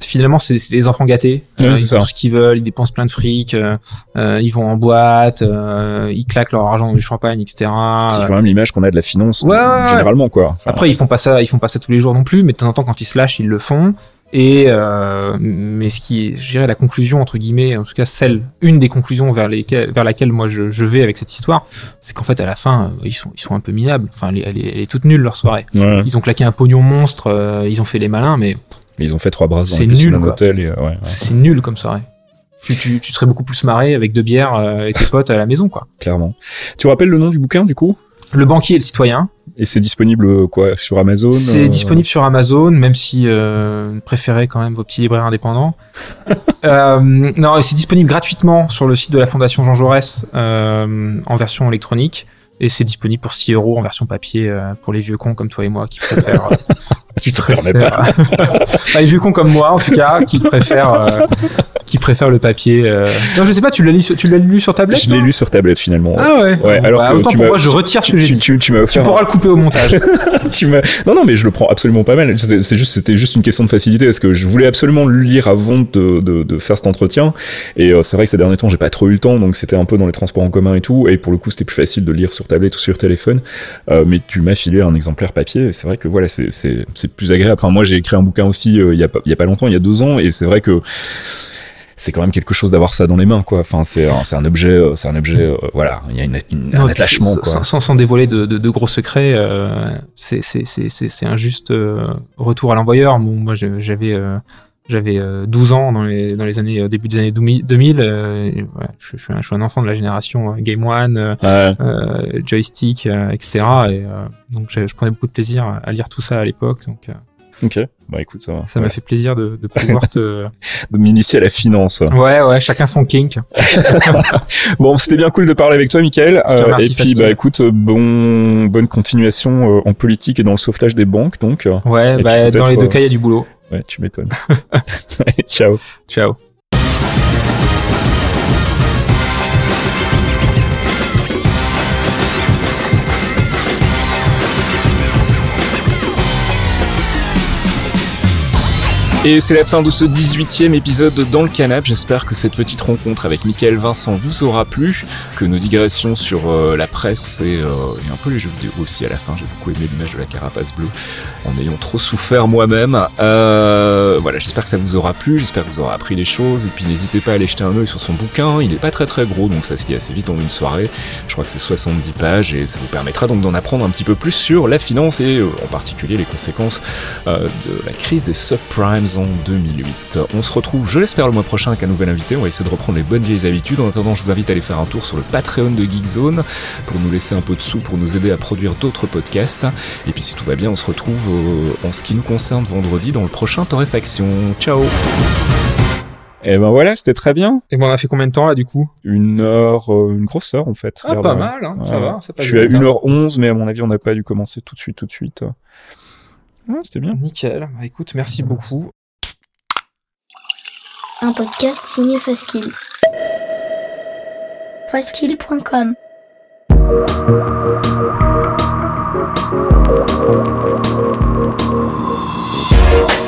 finalement, c'est c'est des enfants gâtés. Ouais, Euh, ils ça. font tout ce qu'ils veulent, ils dépensent plein de fric, euh, euh, ils vont en boîte, euh, ils claquent leur argent dans du champagne, etc. C'est quand même l'image qu'on a de la finance, Ouais, euh, généralement, quoi. Enfin, Après, ils font pas ça, ils font pas ça tous les jours non plus, mais de temps en temps, quand ils se lâchent, ils le font. Et euh, mais ce qui est, je dirais, la conclusion entre guillemets, en tout cas celle, une des conclusions vers lesquelles, vers laquelle moi je, je vais avec cette histoire, c'est qu'en fait à la fin, euh, ils sont, ils sont un peu minables. Enfin, elle est, elle est, toute nulle leur soirée. ouais. Ils ont claqué un pognon monstre, euh, ils ont fait les malins, mais Mais ils ont fait trois brasses dans la piscine d'un hôtel et, euh, ouais, ouais, c'est nul comme soirée. Tu, tu, tu serais beaucoup plus marré avec deux bières euh, et tes potes à la maison, quoi. clairement. Tu rappelles le nom du bouquin, du coup? Le banquier et le citoyen, Et c'est disponible, euh, quoi, sur Amazon C'est euh, disponible sur Amazon, même si euh, préférez quand même vos petits libraires indépendants. euh, non, c'est disponible gratuitement sur le site de la Fondation Jean Jaurès euh, en version électronique. Et c'est disponible pour 6 euros en version papier euh, pour les vieux cons comme toi et moi qui préfèrent. Je te permets préfèrent Enfin, les vieux cons comme moi en tout cas qui préfèrent euh, qui préfèrent le papier. euh. Non, je sais pas, tu l'as lu, sur- tu l'as lu sur tablette Je l'ai lu sur tablette, finalement. Ah ouais. Ouais, Bon, alors bah, que autant tu pour moi, je retire ce que j'ai tu, dit. tu, tu Tu pourras le couper au montage. tu non non mais je le prends absolument pas mal c'est juste c'était juste une question de facilité parce que je voulais absolument le lire avant de, de, de faire cet entretien et euh, c'est vrai que ces derniers temps j'ai pas trop eu le temps donc c'était un peu dans les transports en commun et tout et pour le coup c'était plus facile de lire sur tablette ou sur téléphone mais tu m'as filé un exemplaire papier c'est vrai que voilà c'est c'est plus agréable. Enfin moi j'ai écrit un bouquin aussi euh, il y a pas il y a pas longtemps il y a deux ans et c'est vrai que c'est quand même quelque chose d'avoir ça dans les mains quoi. Enfin c'est un, un objet euh, c'est un objet euh, voilà il y a une, une- Non, un attachement sans, quoi. sans, sans dévoiler de, de, de gros secrets, euh, c'est c'est- c'est- c'est- c'est un juste euh, retour à l'envoyeur. Bon, moi, j'avais euh, j'avais euh, 12 ans dans les, dans les années, euh, début des années 2000. euh, et voilà, je, je suis un, je suis un enfant de la génération euh, Game One, euh, Ouais. euh, joystick, euh, etc. Et, euh, donc, je, je prenais beaucoup de plaisir à, lire tout ça à l'époque. Donc, euh, ok bah écoute ça va ça m'a fait plaisir de, de pouvoir te. de m'initier à la finance Ouais, ouais, chacun son kink. Bon, c'était bien cool de parler avec toi, Michael. Je te Euh, remercie, et puis, bah, écoute, euh, bon, bonne continuation euh, en politique et dans le sauvetage des banques, donc. euh, Ouais, Et bah, dans les deux euh, cas, il y a du boulot. Ouais, tu m'étonnes. Ciao. Ciao. Et c'est la fin de ce 18e épisode de Dans le Canap. J'espère que cette petite rencontre avec Michael Vincent vous aura plu, que nos digressions sur euh, la presse et, euh, et un peu les jeux vidéo aussi à la fin. J'ai beaucoup aimé l'image de la carapace bleue en ayant trop souffert moi-même. Euh, voilà, j'espère que ça vous aura plu, j'espère que vous aurez appris des choses. Et puis n'hésitez pas à aller jeter un œil sur son bouquin. Il est pas très très gros, donc ça se lit assez vite en une soirée. Je crois que c'est 70 pages et ça vous permettra donc d'en apprendre un petit peu plus sur la finance et euh, en particulier les conséquences de la crise des subprimes en 2008. On se retrouve, je l'espère, le mois prochain avec un nouvel invité. On va essayer de reprendre les bonnes vieilles habitudes. En attendant, je vous invite à aller faire un tour sur le Patreon de Geekzone pour nous laisser un peu de sous pour nous aider à produire d'autres podcasts. Et puis si tout va bien, on se retrouve euh, en ce qui nous concerne vendredi dans le prochain Torréfaction. Ciao et ben voilà, c'était très bien. Et bon, on a fait combien de temps là du coup? Une heure, euh, une grosse heure en fait. Ah, pas mal, hein, ça va. Ça je suis à 1h11, mais à mon avis, on n'a pas dû commencer tout de suite, tout de suite. Ouais, c'était bien. Nickel. Bah écoute, merci beaucoup. Un podcast signé Faskill. Faskill.com